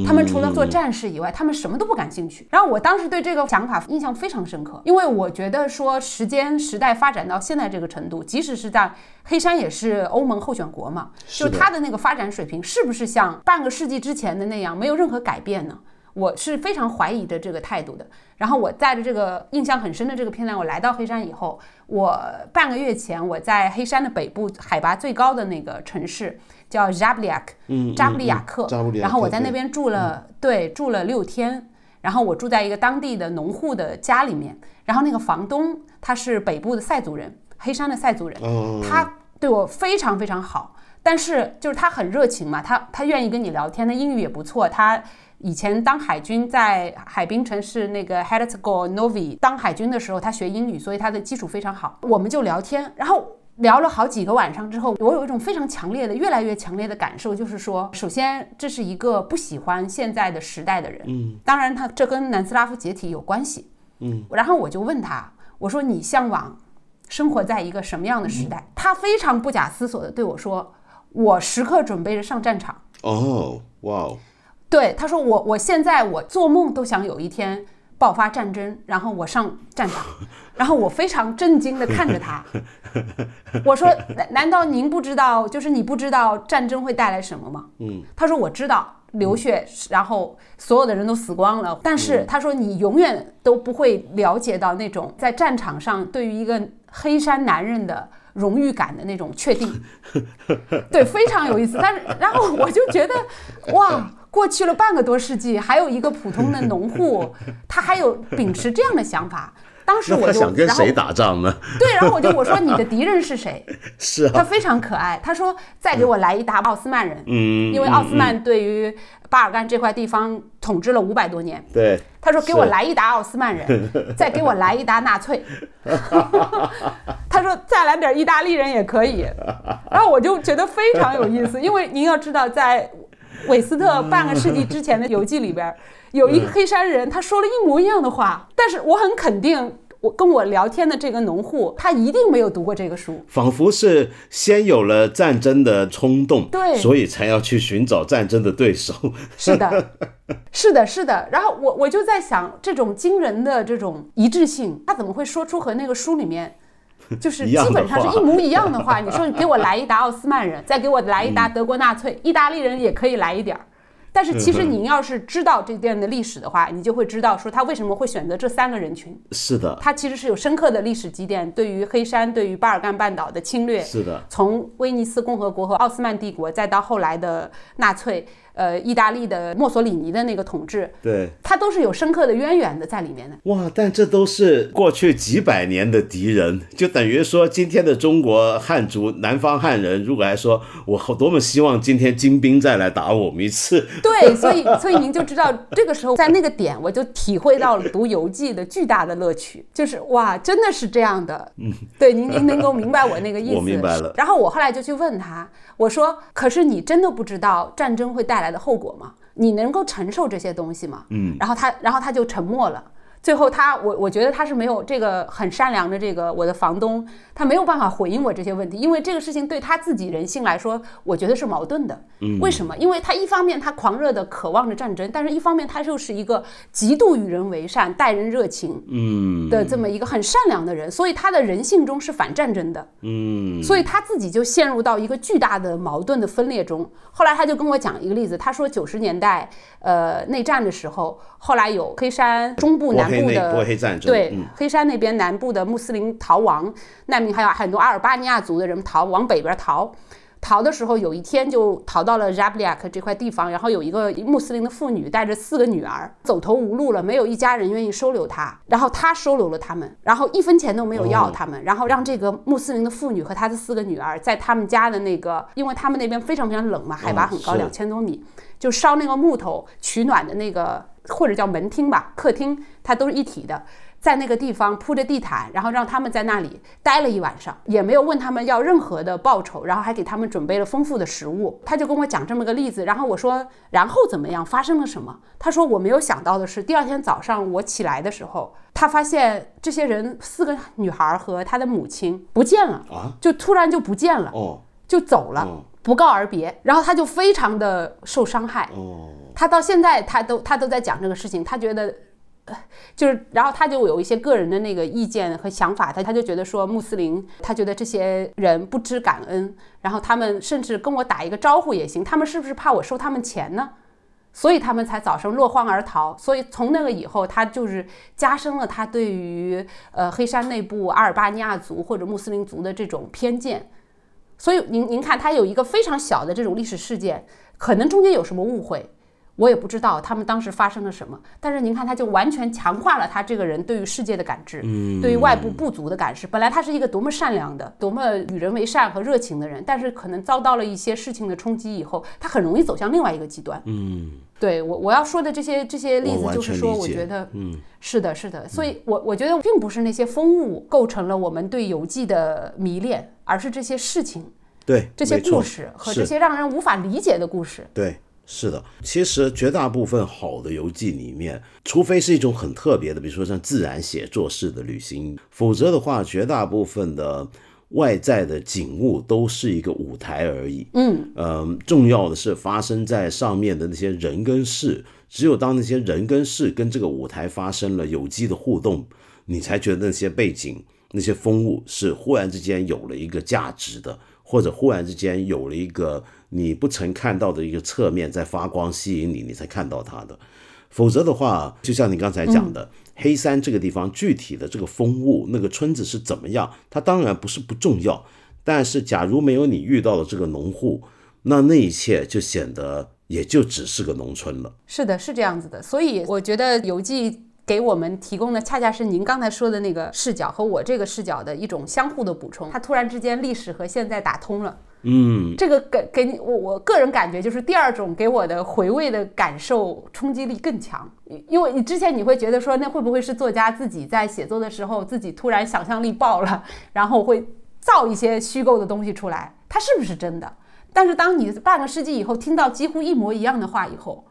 A: 他们除了做战士以外，他们什么都不感兴趣。然后我当时对这个想法印象非常深刻，因为我觉得说时间时代发展到现在这个程度，即使是在黑山也是欧盟候选国嘛，就他的那个发展水平是不是像半个世纪之前的那样没有任何改变呢？我是非常怀疑的这个态度的。然后我带着这个印象很深的这个片段，我来到黑山以后，我半个月前我在黑山的北部海拔最高的那个城市叫扎布里亚克，
B: 嗯，
A: 扎布里亚克，然后我在那边住了，对，住了六天。然后我住在一个当地的农户的家里面，然后那个房东他是北部的塞族人，黑山的塞族人，他对我非常非常好，但是就是他很热情嘛，他他愿意跟你聊天，他英语也不错，他。以前当海军在海滨城市那个 h e d t g o Novi 当海军的时候，他学英语，所以他的基础非常好。我们就聊天，然后聊了好几个晚上之后，我有一种非常强烈的、越来越强烈的感受，就是说，首先这是一个不喜欢现在的时代的人，
B: 嗯，
A: 当然他这跟南斯拉夫解体有关系，
B: 嗯，
A: 然后我就问他，我说你向往生活在一个什么样的时代？他非常不假思索的对我说，我时刻准备着上战场。
B: 哦，哇哦。
A: 对，他说我我现在我做梦都想有一天爆发战争，然后我上战场，[LAUGHS] 然后我非常震惊的看着他，我说难难道您不知道，就是你不知道战争会带来什么吗？
B: 嗯，
A: 他说我知道流血，然后所有的人都死光了，但是他说你永远都不会了解到那种在战场上对于一个黑山男人的荣誉感的那种确定，对，非常有意思。但是然后我就觉得哇。过去了半个多世纪，还有一个普通的农户，[LAUGHS] 他还有秉持这样的想法。当时我就
B: 想跟谁打仗呢？
A: 对，然后我就我说你的敌人是谁？[LAUGHS]
B: 是啊，
A: 他非常可爱，他说再给我来一打奥斯曼人，
B: 嗯，
A: 因为奥斯曼对于巴尔干这块地方统治了五百多年。
B: 对，
A: 他说：“给我来一打奥斯曼人，[LAUGHS] 再给我来一打纳粹。”他说：“再来点意大利人也可以。”然后我就觉得非常有意思，因为您要知道，在韦斯特半个世纪之前的游记里边，有一个黑山人，他说了一模一样的话，但是我很肯定，我跟我聊天的这个农户，他一定没有读过这个书。
B: 仿佛是先有了战争的冲动，
A: 对
B: 所以才要去寻找战争的对手。
A: 是的，[LAUGHS] 是的，是的。然后我我就在想，这种惊人的这种一致性，他怎么会说出和那个书里面 [LAUGHS] 就是基本上是一模一样的话？你说你给我来一打奥斯曼人，再给我来一打德国纳粹，意大利人也可以来一点儿。但是其实您要是知道这段的历史的话，你就会知道说他为什么会选择这三个人群。
B: 是的，
A: 他其实是有深刻的历史积淀，对于黑山、对于巴尔干半岛的侵略，
B: 是的，
A: 从威尼斯共和国和奥斯曼帝国，再到后来的纳粹，呃，意大利的墨索里尼的那个统治，
B: 对。
A: 它都是有深刻的渊源的在里面的。
B: 哇！但这都是过去几百年的敌人，就等于说，今天的中国汉族、南方汉人，如果来说，我好多么希望今天金兵再来打我们一次。
A: 对，所以所以您就知道，这个时候在那个点，我就体会到了读游记的巨大的乐趣，就是哇，真的是这样的。嗯，对，您您能够明白我那个意思。[LAUGHS]
B: 我明白了
A: 然后我后来就去问他，我说：“可是你真的不知道战争会带来的后果吗？你能够承受这些东西吗？”嗯，然后他然后他就沉默了。最后他我我觉得他是没有这个很善良的这个我的房东，他没有办法回应我这些问题，因为这个事情对他自己人性来说，我觉得是矛盾的。嗯，为什么？因为他一方面他狂热的渴望着战争，但是一方面他又是一个极度与人为善、待人热情
B: 嗯
A: 的这么一个很善良的人，所以他的人性中是反战争的。
B: 嗯，
A: 所以他自己就陷入到一个巨大的矛盾的分裂中。后来他就跟我讲一个例子，他说九十年代呃内战的时候，后来有黑山中部、南部的对
B: 嗯，
A: 黑山那边南部的穆斯林逃亡难民，还有很多阿尔巴尼亚族的人逃往北边逃。逃的时候，有一天就逃到了 Jabliak 这块地方，然后有一个穆斯林的妇女带着四个女儿走投无路了，没有一家人愿意收留她，然后她收留了他们，然后一分钱都没有要他们，然后让这个穆斯林的妇女和她的四个女儿在他们家的那个，因为他们那边非常非常冷嘛，海拔很高，两千多米，就烧那个木头取暖的那个或者叫门厅吧，客厅，它都是一体的。在那个地方铺着地毯，然后让他们在那里待了一晚上，也没有问他们要任何的报酬，然后还给他们准备了丰富的食物。他就跟我讲这么个例子，然后我说，然后怎么样？发生了什么？他说我没有想到的是，第二天早上我起来的时候，他发现这些人四个女孩和他的母亲不见了，
B: 啊，
A: 就突然就不见了，
B: 哦
A: 就走了。
B: 哦
A: 不告而别，然后他就非常的受伤害。
B: 哦，
A: 他到现在他都他都在讲这个事情，他觉得。就是，然后他就有一些个人的那个意见和想法，他他就觉得说穆斯林，他觉得这些人不知感恩，然后他们甚至跟我打一个招呼也行，他们是不是怕我收他们钱呢？所以他们才早上落荒而逃。所以从那个以后，他就是加深了他对于呃黑山内部阿尔巴尼亚族或者穆斯林族的这种偏见。所以您您看，他有一个非常小的这种历史事件，可能中间有什么误会，我也不知道他们当时发生了什么。但是您看，他就完全强化了他这个人对于世界的感知，对于外部不足的感知。本来他是一个多么善良的、多么与人为善和热情的人，但是可能遭到了一些事情的冲击以后，他很容易走向另外一个极端。
B: 嗯，
A: 对我我要说的这些这些例子，就是说，我觉得
B: 嗯，
A: 是的，是的，所以我我觉得并不是那些风物构成了我们对游记的迷恋，而是这些事情、
B: 对，
A: 这些故事和这些让人无法理解的故事。
B: 对，是的。其实绝大部分好的游记里面，除非是一种很特别的，比如说像自然写作式的旅行，否则的话，绝大部分的外在的景物都是一个舞台而已。
A: 嗯，
B: 嗯，重要的是发生在上面的那些人跟事。只有当那些人跟事跟这个舞台发生了有机的互动，你才觉得那些背景、那些风物是忽然之间有了一个价值的，或者忽然之间有了一个你不曾看到的一个侧面在发光吸引你，你才看到它的。否则的话，就像你刚才讲的，黑山这个地方具体的这个风物，那个村子是怎么样，它当然不是不重要，但是假如没有你遇到的这个农户，那那一切就显得也就只是个农村了。
A: 是的，是这样子的。所以我觉得游记给我们提供的恰恰是您刚才说的那个视角和我这个视角的一种相互的补充。它突然之间历史和现在打通了。
B: 嗯，
A: 这个给给你我我个人感觉就是第二种给我的回味的感受冲击力更强，因为你之前你会觉得说那会不会是作家自己在写作的时候自己突然想象力爆了，然后会造一些虚构的东西出来，它是不是真的？但是当你半个世纪以后听到几乎一模一样的话以后，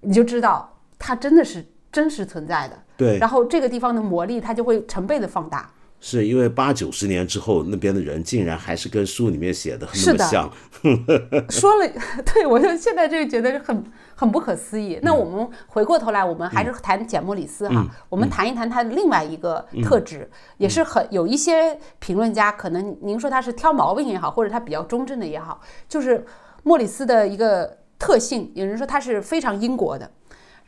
A: 你就知道它真的是真实存在的。
B: 对，
A: 然后这个地方的魔力它就会成倍的放大。
B: 是因为八九十年之后，那边的人竟然还是跟书里面写的那么像。
A: 说了，[LAUGHS] 对我就现在就觉得很很不可思议。那我们回过头来，我们还是谈简·莫里斯哈，我们谈一谈他的另外一个特质，也是很有一些评论家可能您说他是挑毛病也好，或者他比较中正的也好，就是莫里斯的一个特性，有人说他是非常英国的，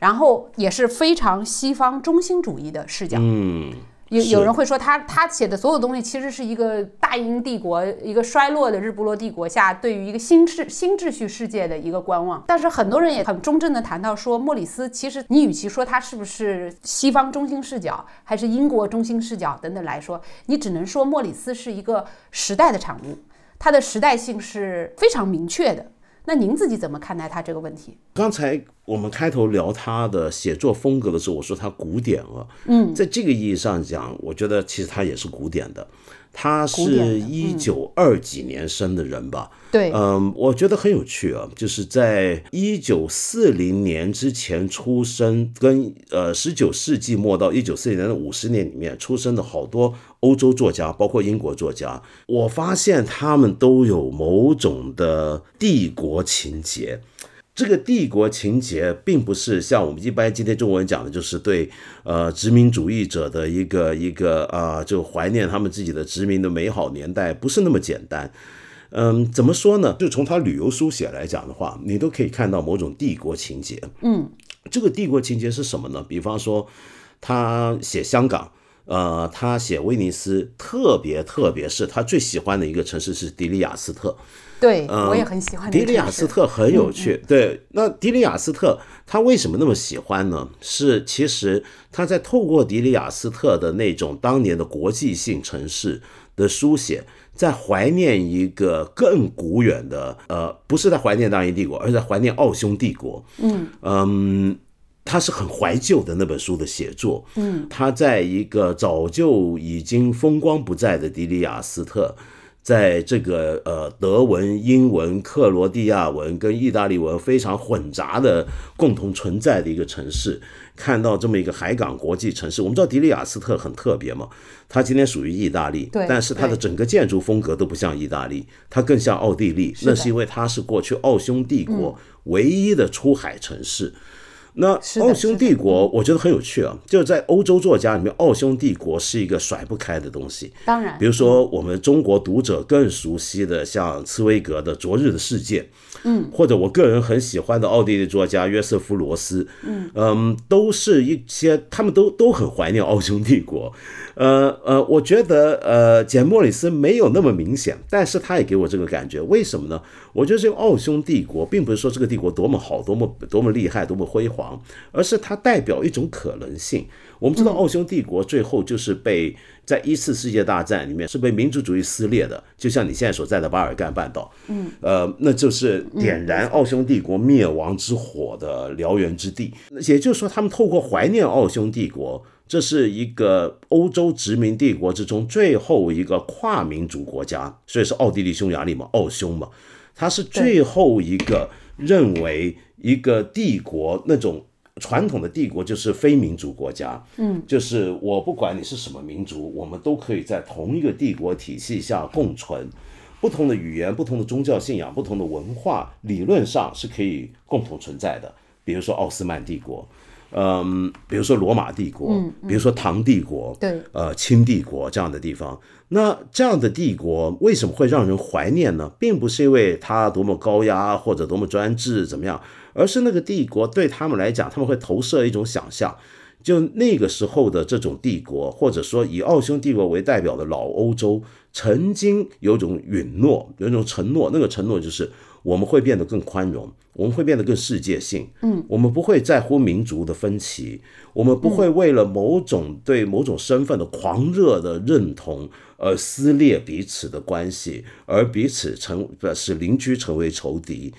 A: 然后也是非常西方中心主义的视角。
B: 嗯。
A: 有有人会说他他写的所有东西其实是一个大英帝国一个衰落的日不落帝国下对于一个新秩新秩序世界的一个观望，但是很多人也很中正的谈到说莫里斯其实你与其说他是不是西方中心视角还是英国中心视角等等来说，你只能说莫里斯是一个时代的产物，它的时代性是非常明确的。那您自己怎么看待他这个问题？
B: 刚才我们开头聊他的写作风格的时候，我说他古典了。
A: 嗯，
B: 在这个意义上讲，我觉得其实他也是古典的。他是一九二几年生的人吧？
A: 对，
B: 嗯，我觉得很有趣啊，就是在一九四零年之前出生，跟呃十九世纪末到一九四零年的五十年里面出生的好多欧洲作家，包括英国作家，我发现他们都有某种的帝国情节。这个帝国情节并不是像我们一般今天中国人讲的，就是对呃殖民主义者的一个一个啊，就怀念他们自己的殖民的美好年代，不是那么简单。嗯，怎么说呢？就从他旅游书写来讲的话，你都可以看到某种帝国情节。
A: 嗯，
B: 这个帝国情节是什么呢？比方说他写香港，呃，他写威尼斯，特别特别是他最喜欢的一个城市是迪里亚斯特。
A: 对，我也很喜欢
B: 迪里亚斯特，很有趣。对，那迪里亚斯特他为什么那么喜欢呢？是其实他在透过迪里亚斯特的那种当年的国际性城市的书写，在怀念一个更古远的，呃，不是在怀念大英帝国，而是在怀念奥匈帝国。
A: 嗯
B: 嗯，他是很怀旧的那本书的写作。
A: 嗯，
B: 他在一个早就已经风光不再的迪里亚斯特。在这个呃德文、英文、克罗地亚文跟意大利文非常混杂的共同存在的一个城市，看到这么一个海港国际城市。我们知道迪里亚斯特很特别嘛，它今天属于意大利，
A: 对，
B: 但是它的整个建筑风格都不像意大利，它更像奥地利。那是因为它是过去奥匈帝国唯一的出海城市。那奥匈帝国，我觉得很有趣啊，就是在欧洲作家里面，奥匈帝国是一个甩不开的东西。
A: 当然，
B: 比如说我们中国读者更熟悉的，像茨威格的《昨日的世界》，
A: 嗯，
B: 或者我个人很喜欢的奥地利作家约瑟夫·罗斯，
A: 嗯
B: 嗯，都是一些他们都都很怀念奥匈帝国。呃呃，我觉得呃，简·莫里斯没有那么明显，但是他也给我这个感觉。为什么呢？我觉得这个奥匈帝国并不是说这个帝国多么好、多么多么厉害、多么辉煌，而是它代表一种可能性。我们知道，奥匈帝国最后就是被在一次世界大战里面是被民族主义撕裂的，就像你现在所在的巴尔干半岛，
A: 嗯，
B: 呃，那就是点燃奥匈帝国灭亡之火的燎原之地。也就是说，他们透过怀念奥匈帝国。这是一个欧洲殖民帝国之中最后一个跨民族国家，所以是奥地利、匈牙利嘛，奥匈嘛，它是最后一个认为一个帝国那种传统的帝国就是非民族国家，
A: 嗯，
B: 就是我不管你是什么民族，我们都可以在同一个帝国体系下共存，不同的语言、不同的宗教信仰、不同的文化，理论上是可以共同存在的。比如说奥斯曼帝国。嗯，比如说罗马帝国，嗯比如说唐帝国，
A: 对，
B: 呃，清帝国这样的地方，那这样的帝国为什么会让人怀念呢？并不是因为它多么高压或者多么专制怎么样，而是那个帝国对他们来讲，他们会投射一种想象，就那个时候的这种帝国，或者说以奥匈帝国为代表的老欧洲，曾经有种允诺，有一种承诺，那个承诺就是我们会变得更宽容，我们会变得更世界性，嗯，我们不会在乎民族的分歧，我们不会为了某种对某种身份的狂热的认同而撕裂彼此的关系，而彼此成使邻居成为仇敌。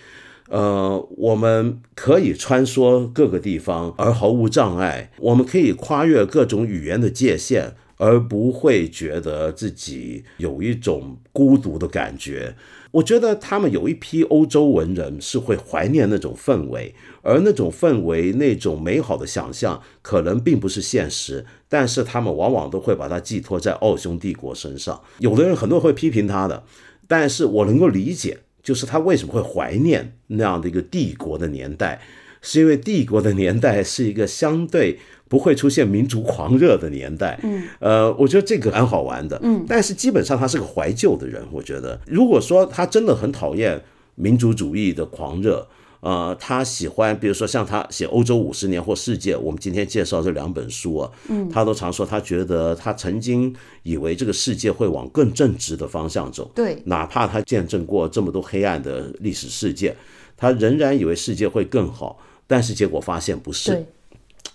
B: 呃，我们可以穿梭各个地方而毫无障碍，我们可以跨越各种语言的界限，而不会觉得自己有一种孤独的感觉。我觉得他们有一批欧洲文人是会怀念那种氛围，而那种氛围、那种美好的想象，可能并不是现实，但是他们往往都会把它寄托在奥匈帝国身上。有的人很多会批评他的，但是我能够理解。就是他为什么会怀念那样的一个帝国的年代，是因为帝国的年代是一个相对不会出现民族狂热的年代。嗯，呃，我觉得这个蛮好玩的。嗯，但是基本上他是个怀旧的人。我觉得，如果说他真的很讨厌民族主义的狂热。呃，他喜欢，比如说像他写《欧洲五十年》或《世界》，我们今天介绍这两本书啊，嗯，他都常说，他觉得他曾经以为这个世界会往更正直的方向走，
A: 对，
B: 哪怕他见证过这么多黑暗的历史事件，他仍然以为世界会更好，但是结果发现不是，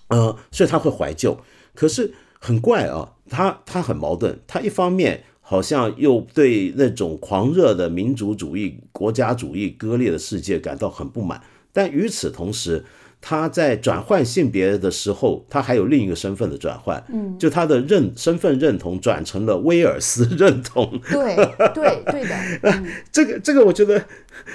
B: 呃，所以他会怀旧，可是很怪啊，他他很矛盾，他一方面。好像又对那种狂热的民族主义、国家主义割裂的世界感到很不满，但与此同时，他在转换性别的时候，他还有另一个身份的转换，嗯，就他的认身份认同转成了威尔斯认同，
A: 对对对的，[LAUGHS]
B: 这个这个我觉得，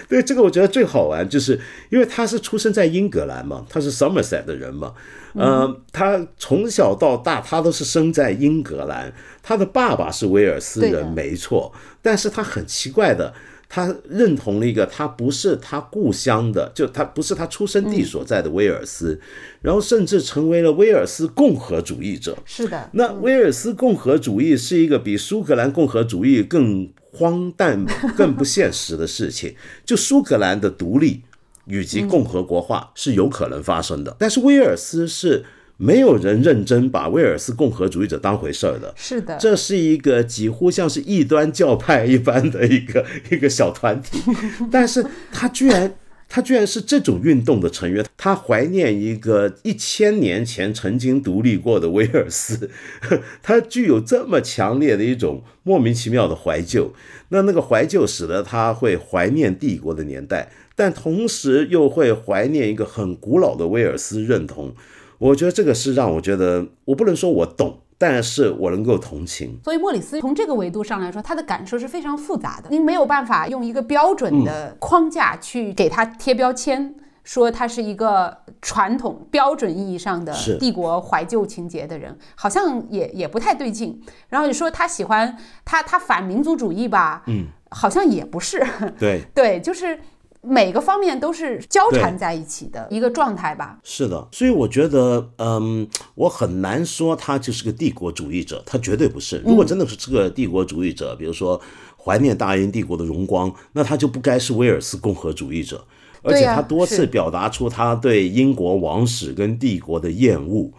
B: 对这个我觉得最好玩，就是因为他是出生在英格兰嘛，他是 Somerset 的人嘛。嗯，他从小到大，他都是生在英格兰。他的爸爸是威尔斯人，没错。但是他很奇怪的，他认同了一个他不是他故乡的，就他不是他出生地所在的威尔斯，然后甚至成为了威尔斯共和主义者。
A: 是的，
B: 那威尔斯共和主义是一个比苏格兰共和主义更荒诞、[LAUGHS] 更不现实的事情。就苏格兰的独立。以及共和国化是有可能发生的，但是威尔斯是没有人认真把威尔斯共和主义者当回事儿的。
A: 是的，
B: 这是一个几乎像是异端教派一般的一个 [LAUGHS] 一个小团体，但是他居然他居然是这种运动的成员，他怀念一个一千年前曾经独立过的威尔斯，[LAUGHS] 他具有这么强烈的一种莫名其妙的怀旧，那那个怀旧使得他会怀念帝国的年代。但同时又会怀念一个很古老的威尔斯认同，我觉得这个是让我觉得，我不能说我懂，但是我能够同情。
A: 所以莫里斯从这个维度上来说，他的感受是非常复杂的。您没有办法用一个标准的框架去给他贴标签，说他是一个传统标准意义上的帝国怀旧情节的人，好像也也不太对劲。然后你说他喜欢他他反民族主义吧，嗯，好像也不是。
B: 对 [LAUGHS]
A: 对，就是。每个方面都是交缠在一起的一个状态吧。
B: 是的，所以我觉得，嗯，我很难说他就是个帝国主义者，他绝对不是。如果真的是这个帝国主义者，比如说怀念大英帝国的荣光，那他就不该是威尔斯共和主义者。而且他多次表达出他对英国王室跟帝国的厌恶。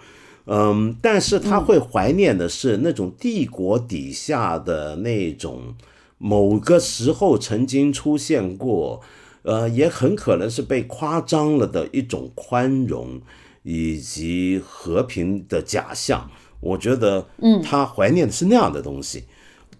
B: 嗯，但是他会怀念的是那种帝国底下的那种某个时候曾经出现过。呃，也很可能是被夸张了的一种宽容以及和平的假象。我觉得，嗯，他怀念的是那样的东西，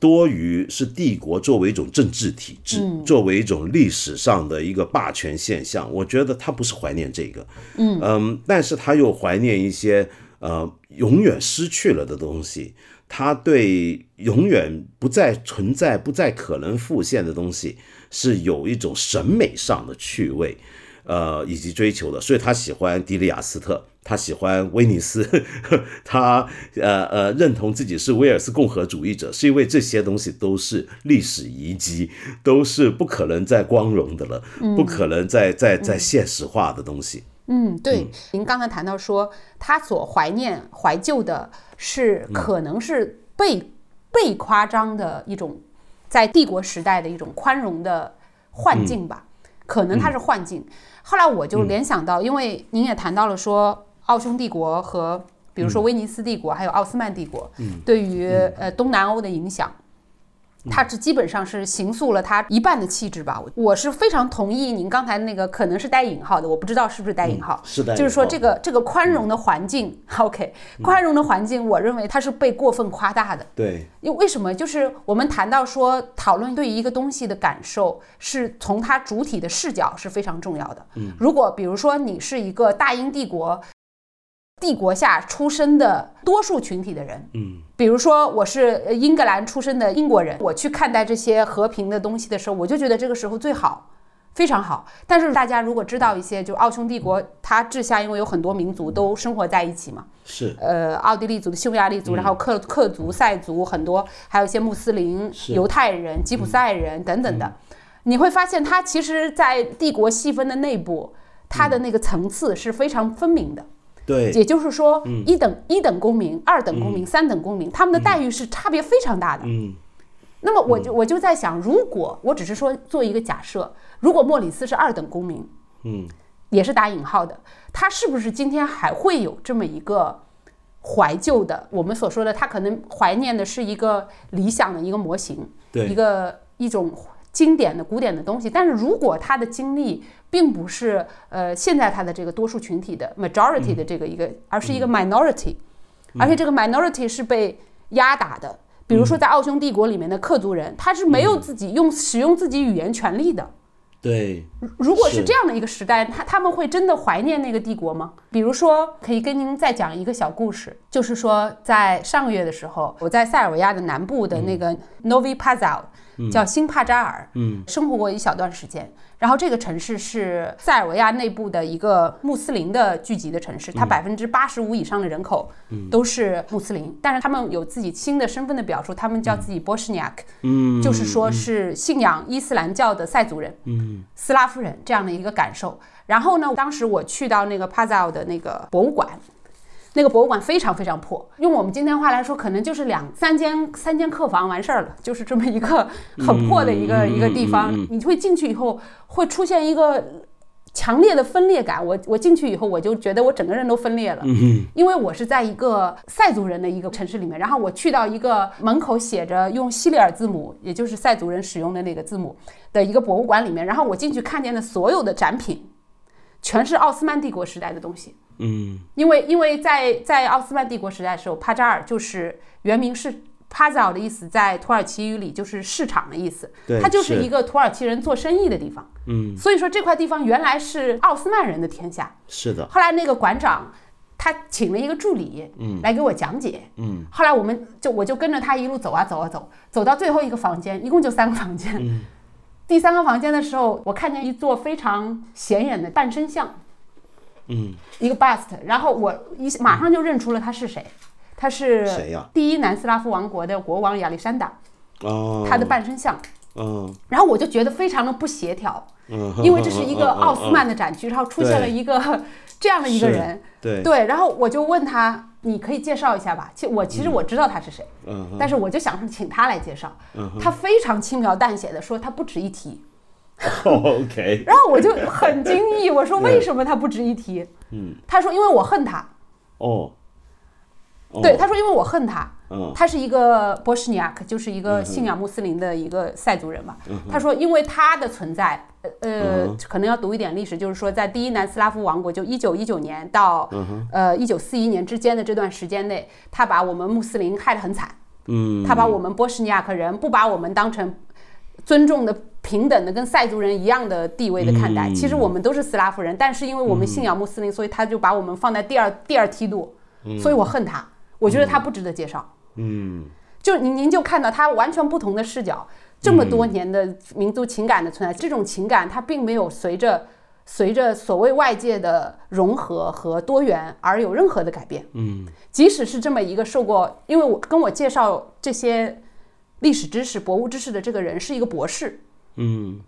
B: 多于是帝国作为一种政治体制，作为一种历史上的一个霸权现象。我觉得他不是怀念这个，嗯嗯，但是他又怀念一些呃永远失去了的东西，他对永远不再存在、不再可能复现的东西。是有一种审美上的趣味，呃，以及追求的，所以他喜欢迪利亚斯特，他喜欢威尼斯，[LAUGHS] 他呃呃认同自己是威尔斯共和主义者，是因为这些东西都是历史遗迹，都是不可能再光荣的了，不可能再再再现实化的东西。
A: 嗯，对，您刚才谈到说，他所怀念怀旧的是可能是被被夸张的一种。在帝国时代的一种宽容的幻境吧，可能它是幻境。后来我就联想到，因为您也谈到了说，奥匈帝国和比如说威尼斯帝国，还有奥斯曼帝国，对于呃东南欧的影响。它是基本上是形塑了他一半的气质吧，我我是非常同意您刚才那个可能是带引号的，我不知道是不是带引号，
B: 是的，
A: 就是说这个这个宽容的环境，[LAUGHS] OK，宽容的环境，我认为它是被过分夸大的。
B: 对，
A: 因为为什么？就是我们谈到说讨论对于一个东西的感受，是从它主体的视角是非常重要的。嗯，如果比如说你是一个大英帝国。帝国下出生的多数群体的人，
B: 嗯，
A: 比如说我是英格兰出生的英国人，我去看待这些和平的东西的时候，我就觉得这个时候最好，非常好。但是大家如果知道一些，就奥匈帝国，它治下因为有很多民族都生活在一起嘛，
B: 是，
A: 呃，奥地利族的匈牙利族，然后克克族、塞族很多，还有一些穆斯林、犹太人、吉普赛人等等的，你会发现它其实，在帝国细分的内部，它的那个层次是非常分明的。
B: 对，
A: 也就是说，一等一等公民、二等公民、三等公民，他们的待遇是差别非常大的。
B: 嗯，
A: 那么我就我就在想，如果我只是说做一个假设，如果莫里斯是二等公民，
B: 嗯，
A: 也是打引号的，他是不是今天还会有这么一个怀旧的？我们所说的，他可能怀念的是一个理想的一个模型，
B: 对，
A: 一个一种。经典的、古典的东西，但是如果他的经历并不是呃现在他的这个多数群体的 majority 的这个一个，而是一个 minority，而且这个 minority 是被压打的。比如说在奥匈帝国里面的克族人，他是没有自己用使用自己语言权利的。
B: 对，
A: 如果是这样的一个时代，他他们会真的怀念那个帝国吗？比如说，可以跟您再讲一个小故事，就是说在上个月的时候，我在塞尔维亚的南部的那个 Novi Pazar。叫新帕扎尔，
B: 嗯，
A: 生活过一小段时间。然后这个城市是塞尔维亚内部的一个穆斯林的聚集的城市，它百分之八十五以上的人口都是穆斯林，但是他们有自己新的身份的表述，他们叫自己波什尼亚克，
B: 嗯，
A: 就是说是信仰伊斯兰教的塞族人，
B: 嗯，
A: 斯拉夫人这样的一个感受。然后呢，当时我去到那个帕扎尔的那个博物馆。那个博物馆非常非常破，用我们今天话来说，可能就是两三间三间客房完事儿了，就是这么一个很破的一个一个地方。你会进去以后，会出现一个强烈的分裂感。我我进去以后，我就觉得我整个人都分裂了，因为我是在一个塞族人的一个城市里面，然后我去到一个门口写着用西里尔字母，也就是塞族人使用的那个字母的一个博物馆里面，然后我进去看见的所有的展品，全是奥斯曼帝国时代的东西。
B: 嗯，
A: 因为因为在在奥斯曼帝国时代的时候，帕扎尔就是原名是帕扎尔的意思，在土耳其语里就是市场的意思，它就是一个土耳其人做生意的地方。
B: 嗯，
A: 所以说这块地方原来是奥斯曼人的天下。
B: 是的。
A: 后来那个馆长他请了一个助理，嗯，来给我讲解。
B: 嗯，
A: 后来我们就我就跟着他一路走啊走啊走，走到最后一个房间，一共就三个房间。
B: 嗯，
A: 第三个房间的时候，我看见一座非常显眼的半身像。
B: 嗯，
A: 一个 bust，然后我一马上就认出了他是谁，他是
B: 谁呀？
A: 第一南斯拉夫王国的国王亚历山大，
B: 哦，
A: 他的半身像，
B: 嗯，
A: 然后我就觉得非常的不协调，
B: 嗯，
A: 因为这是 [LAUGHS] 一个奥斯曼的展区，然后出现了一个 [LAUGHS] 这样的一个人，
B: 对。
A: 对，然后我就问他，你可以介绍一下吧？其我其实我知道他是谁，
B: 嗯，
A: 但是我就想请他来介绍，他非常轻描淡写的说他不值一提。[LAUGHS]
B: OK，
A: 然后我就很惊异，我说 [LAUGHS] 为什么他不值一提？
B: 嗯，
A: 他说因为我恨他。
B: 哦，
A: 对，他说因为我恨他。
B: 嗯，
A: 他是一个波什尼亚克，就是一个信仰穆斯林的一个塞族人嘛。他说因为他的存在，呃，可能要读一点历史，就是说在第一南斯拉夫王国，就一九一九年到呃一九四一年之间的这段时间内，他把我们穆斯林害得很惨。
B: 嗯，
A: 他把我们波什尼亚克人不把我们当成尊重的。平等的跟塞族人一样的地位的看待，其实我们都是斯拉夫人，但是因为我们信仰穆斯林，所以他就把我们放在第二第二梯度，所以我恨他，我觉得他不值得介绍。
B: 嗯，
A: 就您您就看到他完全不同的视角，这么多年的民族情感的存在，这种情感它并没有随着随着所谓外界的融合和多元而有任何的改变。
B: 嗯，
A: 即使是这么一个受过，因为我跟我介绍这些历史知识、博物知识的这个人是一个博士。
B: 嗯，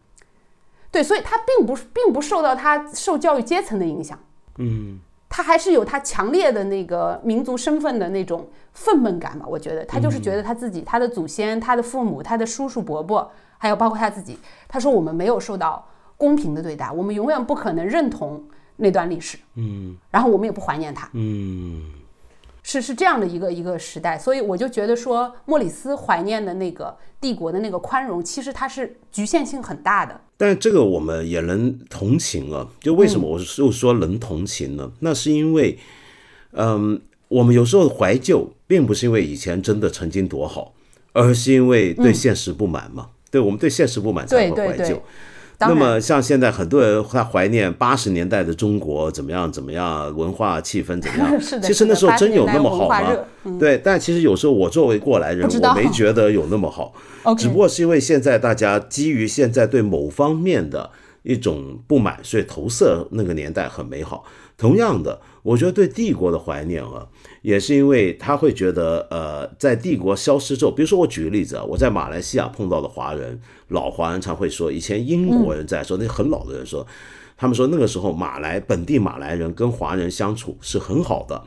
A: 对，所以他并不并不受到他受教育阶层的影响，
B: 嗯，
A: 他还是有他强烈的那个民族身份的那种愤懑感吧。我觉得。他就是觉得他自己、他的祖先、他的父母、他的叔叔伯伯，还有包括他自己，他说我们没有受到公平的对待，我们永远不可能认同那段历史，
B: 嗯，
A: 然后我们也不怀念他，
B: 嗯，
A: 是是这样的一个一个时代，所以我就觉得说莫里斯怀念的那个帝国的那个宽容，其实它是局限性很大的。
B: 但这个我们也能同情啊，就为什么我又说能同情呢？那是因为，嗯，我们有时候怀旧，并不是因为以前真的曾经多好，而是因为对现实不满嘛。对我们对现实不满才会怀旧。那么像现在很多人他怀念八十年代的中国怎么样怎么样，文化气氛怎么样？[LAUGHS] 其实那时候真有那么好吗？对，但其实有时候我作为过来人，我没觉得有那么好。[LAUGHS] 只不过是因为现在大家基于现在对某方面的一种不满，所以投射那个年代很美好。同样的，我觉得对帝国的怀念啊，也是因为他会觉得，呃，在帝国消失之后，比如说我举个例子啊，我在马来西亚碰到的华人，老华人常会说，以前英国人在说，那很老的人说，他们说那个时候马来本地马来人跟华人相处是很好的，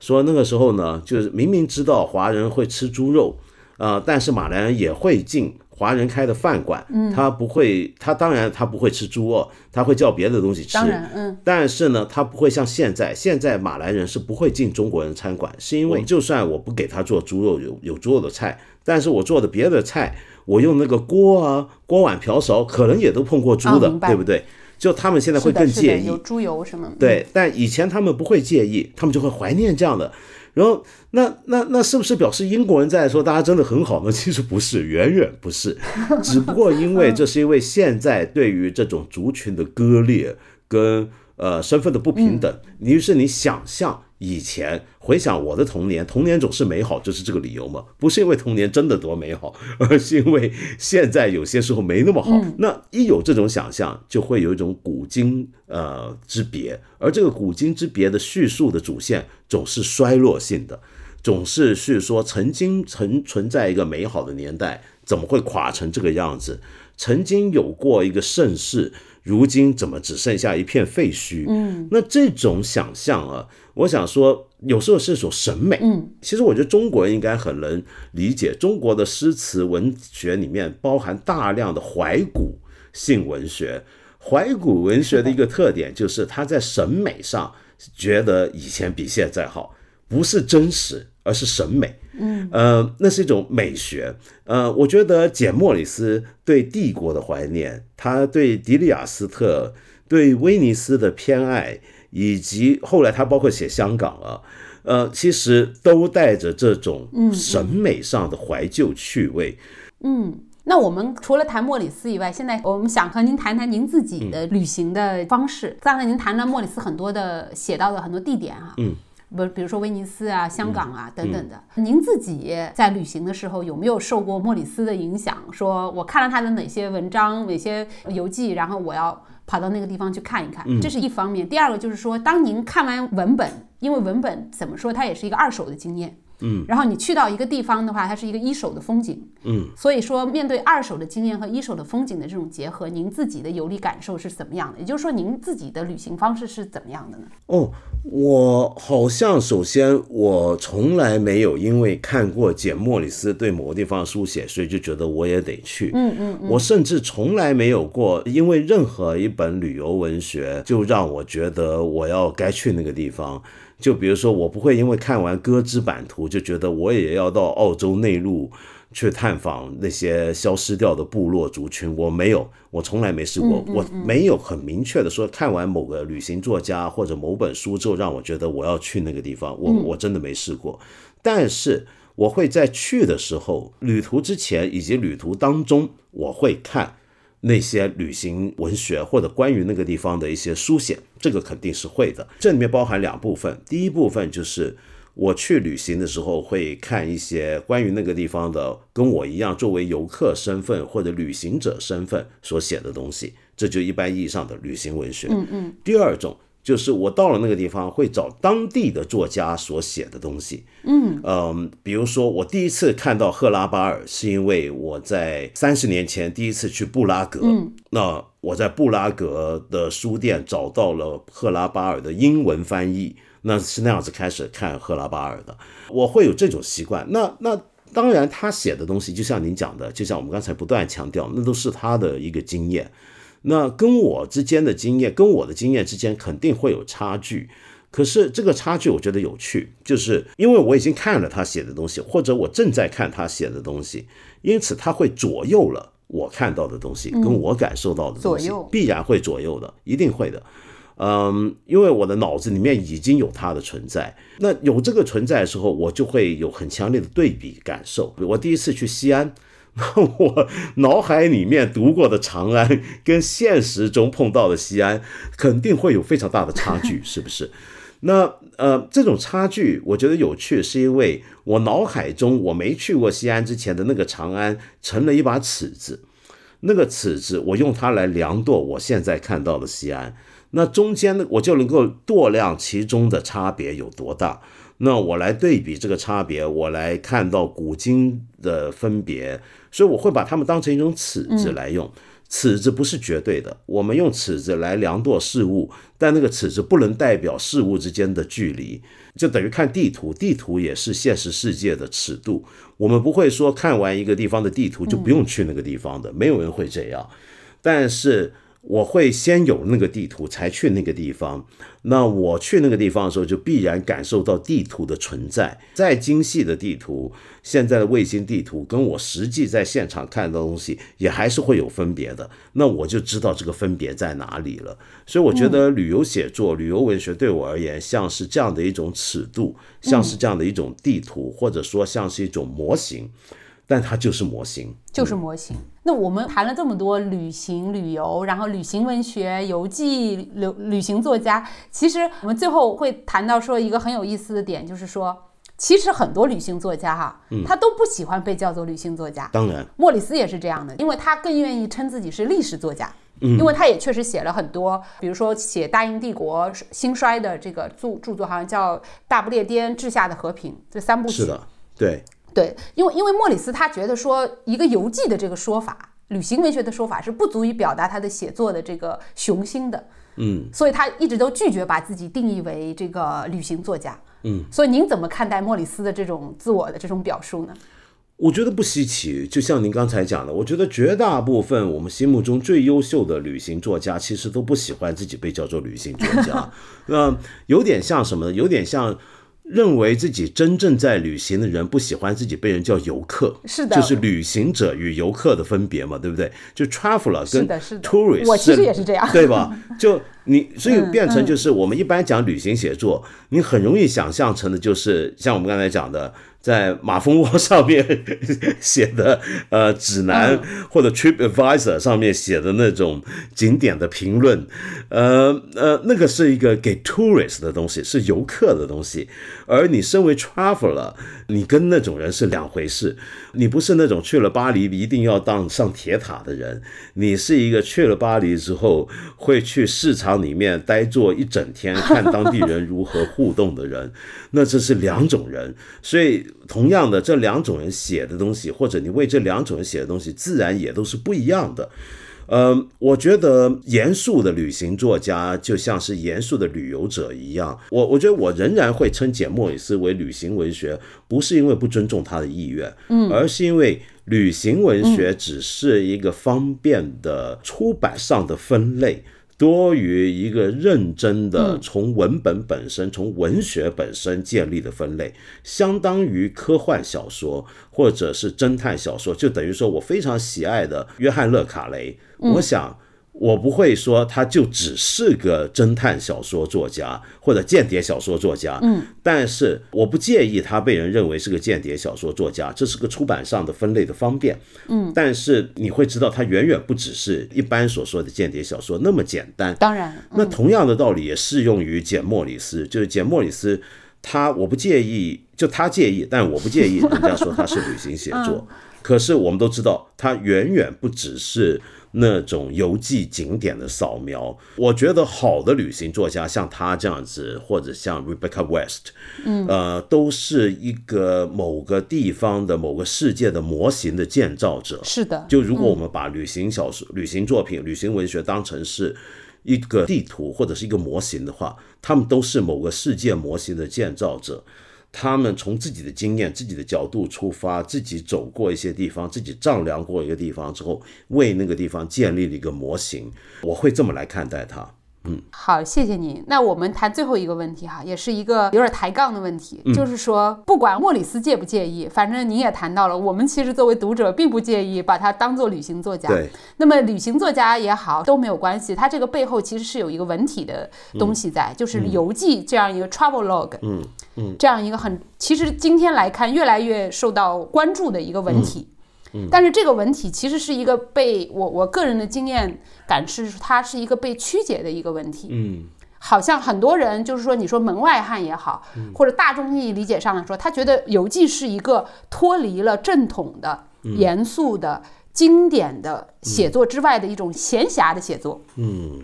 B: 说那个时候呢，就是明明知道华人会吃猪肉，呃，但是马来人也会进。华人开的饭馆，他不会，他当然他不会吃猪肉，他会叫别的东西吃。
A: 嗯，
B: 但是呢，他不会像现在，现在马来人是不会进中国人餐馆，是因为就算我不给他做猪肉有有猪肉的菜，但是我做的别的菜，我用那个锅啊、锅碗瓢勺，可能也都碰过猪的，对不对？就他们现在会更介意
A: 有猪油什么？
B: 对，但以前他们不会介意，他们就会怀念这样的。然后，那那那是不是表示英国人在说大家真的很好呢？其实不是，远远不是。[LAUGHS] 只不过因为这是因为现在对于这种族群的割裂跟呃身份的不平等，于是你想象。以前回想我的童年，童年总是美好，就是这个理由嘛？不是因为童年真的多美好，[LAUGHS] 而是因为现在有些时候没那么好。那一有这种想象，就会有一种古今呃之别，而这个古今之别的叙述的主线总是衰落性的，总是是说曾经曾存在一个美好的年代，怎么会垮成这个样子？曾经有过一个盛世。如今怎么只剩下一片废墟？
A: 嗯，
B: 那这种想象啊，我想说，有时候是一种审美。
A: 嗯，
B: 其实我觉得中国人应该很能理解，中国的诗词文学里面包含大量的怀古性文学。怀古文学的一个特点就是它在审美上觉得以前比现在好，不是真实。而是审美，
A: 嗯，
B: 呃，那是一种美学，呃，我觉得简·莫里斯对帝国的怀念，他对迪利亚斯特、对威尼斯的偏爱，以及后来他包括写香港啊，呃，其实都带着这种审美上的怀旧趣味。
A: 嗯，那我们除了谈莫里斯以外，现在我们想和您谈谈您自己的旅行的方式。刚才您谈了莫里斯很多的写到的很多地点啊，
B: 嗯。
A: 不，比如说威尼斯啊、香港啊等等的。您自己在旅行的时候有没有受过莫里斯的影响？说我看了他的哪些文章、哪些游记，然后我要跑到那个地方去看一看，这是一方面。第二个就是说，当您看完文本，因为文本怎么说，它也是一个二手的经验。
B: 嗯，
A: 然后你去到一个地方的话，它是一个一手的风景。
B: 嗯，
A: 所以说面对二手的经验和一手的风景的这种结合，您自己的游历感受是怎么样的？也就是说，您自己的旅行方式是怎么样的呢？
B: 哦，我好像首先我从来没有因为看过简·莫里斯对某个地方的书写，所以就觉得我也得去。
A: 嗯嗯，
B: 我甚至从来没有过因为任何一本旅游文学就让我觉得我要该去那个地方。就比如说，我不会因为看完《歌之版图》就觉得我也要到澳洲内陆去探访那些消失掉的部落族群。我没有，我从来没试过。我没有很明确的说，看完某个旅行作家或者某本书之后，让我觉得我要去那个地方。我我真的没试过。但是我会在去的时候，旅途之前以及旅途当中，我会看。那些旅行文学或者关于那个地方的一些书写，这个肯定是会的。这里面包含两部分，第一部分就是我去旅行的时候会看一些关于那个地方的跟我一样作为游客身份或者旅行者身份所写的东西，这就一般意义上的旅行文学。
A: 嗯嗯。
B: 第二种。就是我到了那个地方，会找当地的作家所写的东西。
A: 嗯
B: 嗯，比如说我第一次看到赫拉巴尔，是因为我在三十年前第一次去布拉格。
A: 嗯，
B: 那我在布拉格的书店找到了赫拉巴尔的英文翻译，那是那样子开始看赫拉巴尔的。我会有这种习惯。那那当然，他写的东西，就像您讲的，就像我们刚才不断强调，那都是他的一个经验。那跟我之间的经验，跟我的经验之间肯定会有差距。可是这个差距我觉得有趣，就是因为我已经看了他写的东西，或者我正在看他写的东西，因此他会左右了我看到的东西，跟我感受到的东西，必然会左右的，一定会的。嗯，因为我的脑子里面已经有它的存在，那有这个存在的时候，我就会有很强烈的对比感受。我第一次去西安，那 [LAUGHS] 我脑海里面读过的长安跟现实中碰到的西安，肯定会有非常大的差距，是不是？[LAUGHS] 那呃，这种差距我觉得有趣，是因为我脑海中我没去过西安之前的那个长安，成了一把尺子，那个尺子我用它来量度我现在看到的西安。那中间呢，我就能够度量其中的差别有多大。那我来对比这个差别，我来看到古今的分别，所以我会把它们当成一种尺子来用。尺子不是绝对的，我们用尺子来量度事物，但那个尺子不能代表事物之间的距离，就等于看地图，地图也是现实世界的尺度。我们不会说看完一个地方的地图就不用去那个地方的，没有人会这样。但是。我会先有那个地图才去那个地方，那我去那个地方的时候，就必然感受到地图的存在。再精细的地图，现在的卫星地图跟我实际在现场看到的东西，也还是会有分别的。那我就知道这个分别在哪里了。所以我觉得旅游写作、旅游文学对我而言，像是这样的一种尺度，像是这样的一种地图，或者说像是一种模型。但它就是模型，
A: 就是模型。那我们谈了这么多旅行、旅游，然后旅行文学、游记、旅旅行作家，其实我们最后会谈到说一个很有意思的点，就是说，其实很多旅行作家哈，他都不喜欢被叫做旅行作家。
B: 当然，
A: 莫里斯也是这样的，因为他更愿意称自己是历史作家。嗯，因为他也确实写了很多，比如说写大英帝国兴衰的这个著著作，好像叫《大不列颠治下的和平》这三部曲。
B: 是的，对。
A: 对，因为因为莫里斯他觉得说一个游记的这个说法，旅行文学的说法是不足以表达他的写作的这个雄心的，
B: 嗯，
A: 所以他一直都拒绝把自己定义为这个旅行作家，
B: 嗯，
A: 所以您怎么看待莫里斯的这种自我的这种表述呢？
B: 我觉得不稀奇，就像您刚才讲的，我觉得绝大部分我们心目中最优秀的旅行作家，其实都不喜欢自己被叫做旅行作家，那 [LAUGHS] 有点像什么呢？有点像。认为自己真正在旅行的人不喜欢自己被人叫游客，
A: 是的，
B: 就是旅行者与游客的分别嘛，对不对？就 traveler 跟 tourist，
A: 我其实也是这样，
B: 对吧？就你，所以变成就是我们一般讲旅行写作，你很容易想象成的就是像我们刚才讲的。在马蜂窝上面 [LAUGHS] 写的呃指南，或者 Trip Advisor 上面写的那种景点的评论，呃呃，那个是一个给 tourist 的东西，是游客的东西。而你身为 traveler，你跟那种人是两回事。你不是那种去了巴黎一定要当上铁塔的人，你是一个去了巴黎之后会去市场里面呆坐一整天，看当地人如何互动的人。那这是两种人，所以。同样的，这两种人写的东西，或者你为这两种人写的东西，自然也都是不一样的。呃，我觉得严肃的旅行作家就像是严肃的旅游者一样。我我觉得我仍然会称简·莫里斯为旅行文学，不是因为不尊重他的意愿，嗯，而是因为旅行文学只是一个方便的出版上的分类。多于一个认真的从文本本身、从文学本身建立的分类，相当于科幻小说或者是侦探小说，就等于说我非常喜爱的约翰·勒卡雷，我想。我不会说他就只是个侦探小说作家或者间谍小说作家，
A: 嗯，
B: 但是我不介意他被人认为是个间谍小说作家，这是个出版上的分类的方便，
A: 嗯，
B: 但是你会知道他远远不只是一般所说的间谍小说那么简单。
A: 当然，
B: 那同样的道理也适用于简·莫里斯，就是简·莫里斯，他我不介意，就他介意，但我不介意人家说他是旅行写作，[LAUGHS] 可是我们都知道，他远远不只是。那种游记景点的扫描，我觉得好的旅行作家像他这样子，或者像 Rebecca West，
A: 嗯，
B: 呃，都是一个某个地方的某个世界的模型的建造者。
A: 是的，
B: 就如果我们把旅行小说、旅行作品、旅行文学当成是一个地图或者是一个模型的话，他们都是某个世界模型的建造者。他们从自己的经验、自己的角度出发，自己走过一些地方，自己丈量过一个地方之后，为那个地方建立了一个模型。我会这么来看待它。嗯，
A: 好，谢谢您。那我们谈最后一个问题哈，也是一个有点抬杠的问题，
B: 嗯
A: 就是说，不管莫里斯介不介意，反正您也谈到了，我们其实作为读者并不介意把他当做旅行作家。
B: 对，
A: 那么旅行作家也好都没有关系，它这个背后其实是有一个文体的东西在，就是游记这样一个 travel log，
B: 嗯嗯，
A: 这样一个很其实今天来看越来越受到关注的一个文体。
B: 嗯。
A: 但是这个文体其实是一个被我我个人的经验感是，它是一个被曲解的一个文体。
B: 嗯。
A: 好像很多人就是说，你说门外汉也好，
B: 嗯。
A: 或者大众意义理解上来说，他觉得游记是一个脱离了正统的、
B: 嗯。
A: 严肃的、经典的写作之外的一种闲暇的写作。
B: 嗯。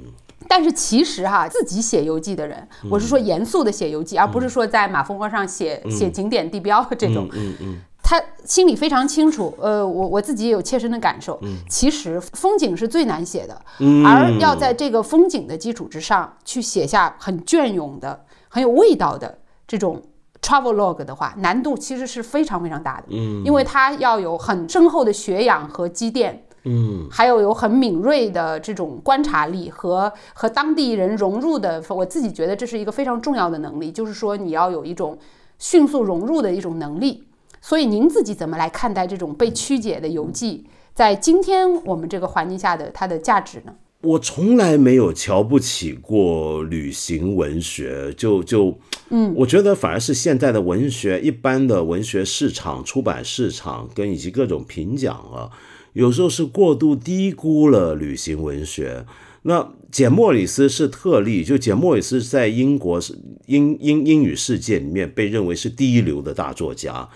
A: 但是其实哈，自己写游记的人，我是说严肃的写游记，而不是说在马蜂窝上写写景点地标这种。
B: 嗯嗯
A: 他心里非常清楚，呃，我我自己也有切身的感受。其实风景是最难写的，
B: 嗯，
A: 而要在这个风景的基础之上去写下很隽永的、很有味道的这种 travel log 的话，难度其实是非常非常大的。
B: 嗯，
A: 因为它要有很深厚的学养和积淀，
B: 嗯
A: 还有有很敏锐的这种观察力和和当地人融入的。我自己觉得这是一个非常重要的能力，就是说你要有一种迅速融入的一种能力。所以您自己怎么来看待这种被曲解的游记，在今天我们这个环境下的它的价值呢？
B: 我从来没有瞧不起过旅行文学，就就，嗯，我觉得反而是现在的文学，一般的文学市场、出版市场跟以及各种评奖啊，有时候是过度低估了旅行文学。那简·莫里斯是特例，就简·莫里斯在英国是英英英语世界里面被认为是第一流的大作家，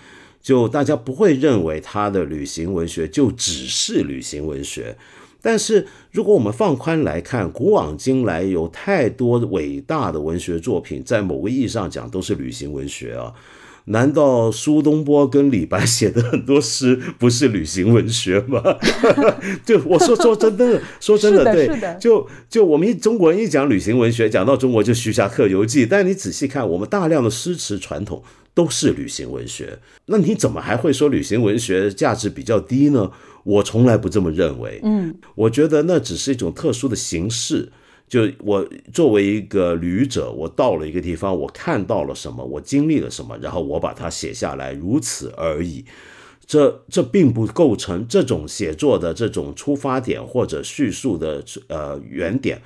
B: 就大家不会认为他的旅行文学就只是旅行文学。但是，如果我们放宽来看，古往今来有太多伟大的文学作品，在某个意义上讲都是旅行文学啊。难道苏东坡跟李白写的很多诗不是旅行文学吗？[LAUGHS] 就我说说真的，说真
A: 的
B: 对，就就我们一中国人一讲旅行文学，讲到中国就徐霞客游记，但你仔细看，我们大量的诗词传统都是旅行文学，那你怎么还会说旅行文学价值比较低呢？我从来不这么认为。
A: 嗯，
B: 我觉得那只是一种特殊的形式。就我作为一个旅者，我到了一个地方，我看到了什么，我经历了什么，然后我把它写下来，如此而已。这这并不构成这种写作的这种出发点或者叙述的呃原点，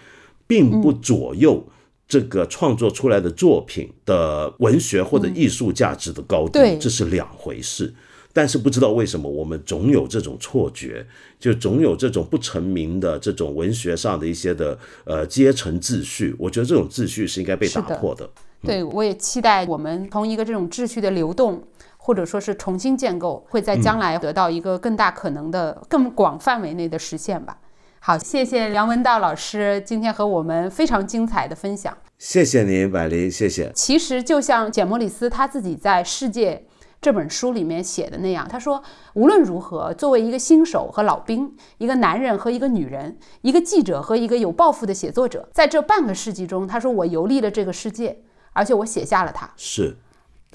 B: 并不左右这个创作出来的作品的文学或者艺术价值的高低，
A: 对
B: 这是两回事。但是不知道为什么，我们总有这种错觉，就总有这种不成名的这种文学上的一些的呃阶层秩序。我觉得这种秩序是应该被打破的。
A: 对，我也期待我们从一个这种秩序的流动，或者说是重新建构，会在将来得到一个更大可能的、更广范围内的实现吧。好，谢谢梁文道老师今天和我们非常精彩的分享。
B: 谢谢您，百灵，谢谢。
A: 其实就像简·莫里斯他自己在《世界》这本书里面写的那样，他说，无论如何，作为一个新手和老兵，一个男人和一个女人，一个记者和一个有抱负的写作者，在这半个世纪中，他说我游历了这个世界，而且我写下了它。
B: 是，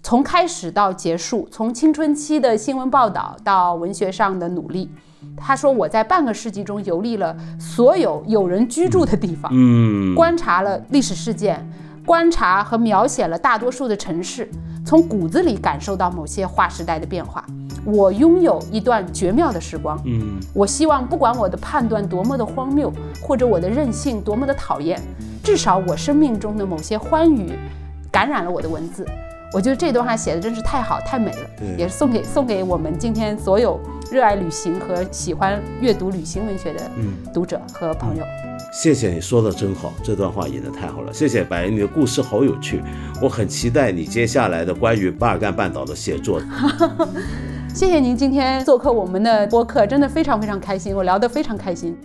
A: 从开始到结束，从青春期的新闻报道到文学上的努力，他说我在半个世纪中游历了所有有人居住的地方，
B: 嗯，
A: 观察了历史事件，观察和描写了大多数的城市，从骨子里感受到某些划时代的变化。我拥有一段绝妙的时光。
B: 嗯，
A: 我希望，不管我的判断多么的荒谬，或者我的任性多么的讨厌，至少我生命中的某些欢愉感染了我的文字。我觉得这段话写的真是太好太美了，也是送给送给我们今天所有热爱旅行和喜欢阅读旅行文学的
B: 嗯
A: 读者和朋友。
B: 谢谢你说的真好，这段话演得太好了。谢谢百灵，你的故事好有趣，我很期待你接下来的关于巴尔干半岛的写作。[LAUGHS]
A: 谢谢您今天做客我们的播客，真的非常非常开心，我聊得非常开心。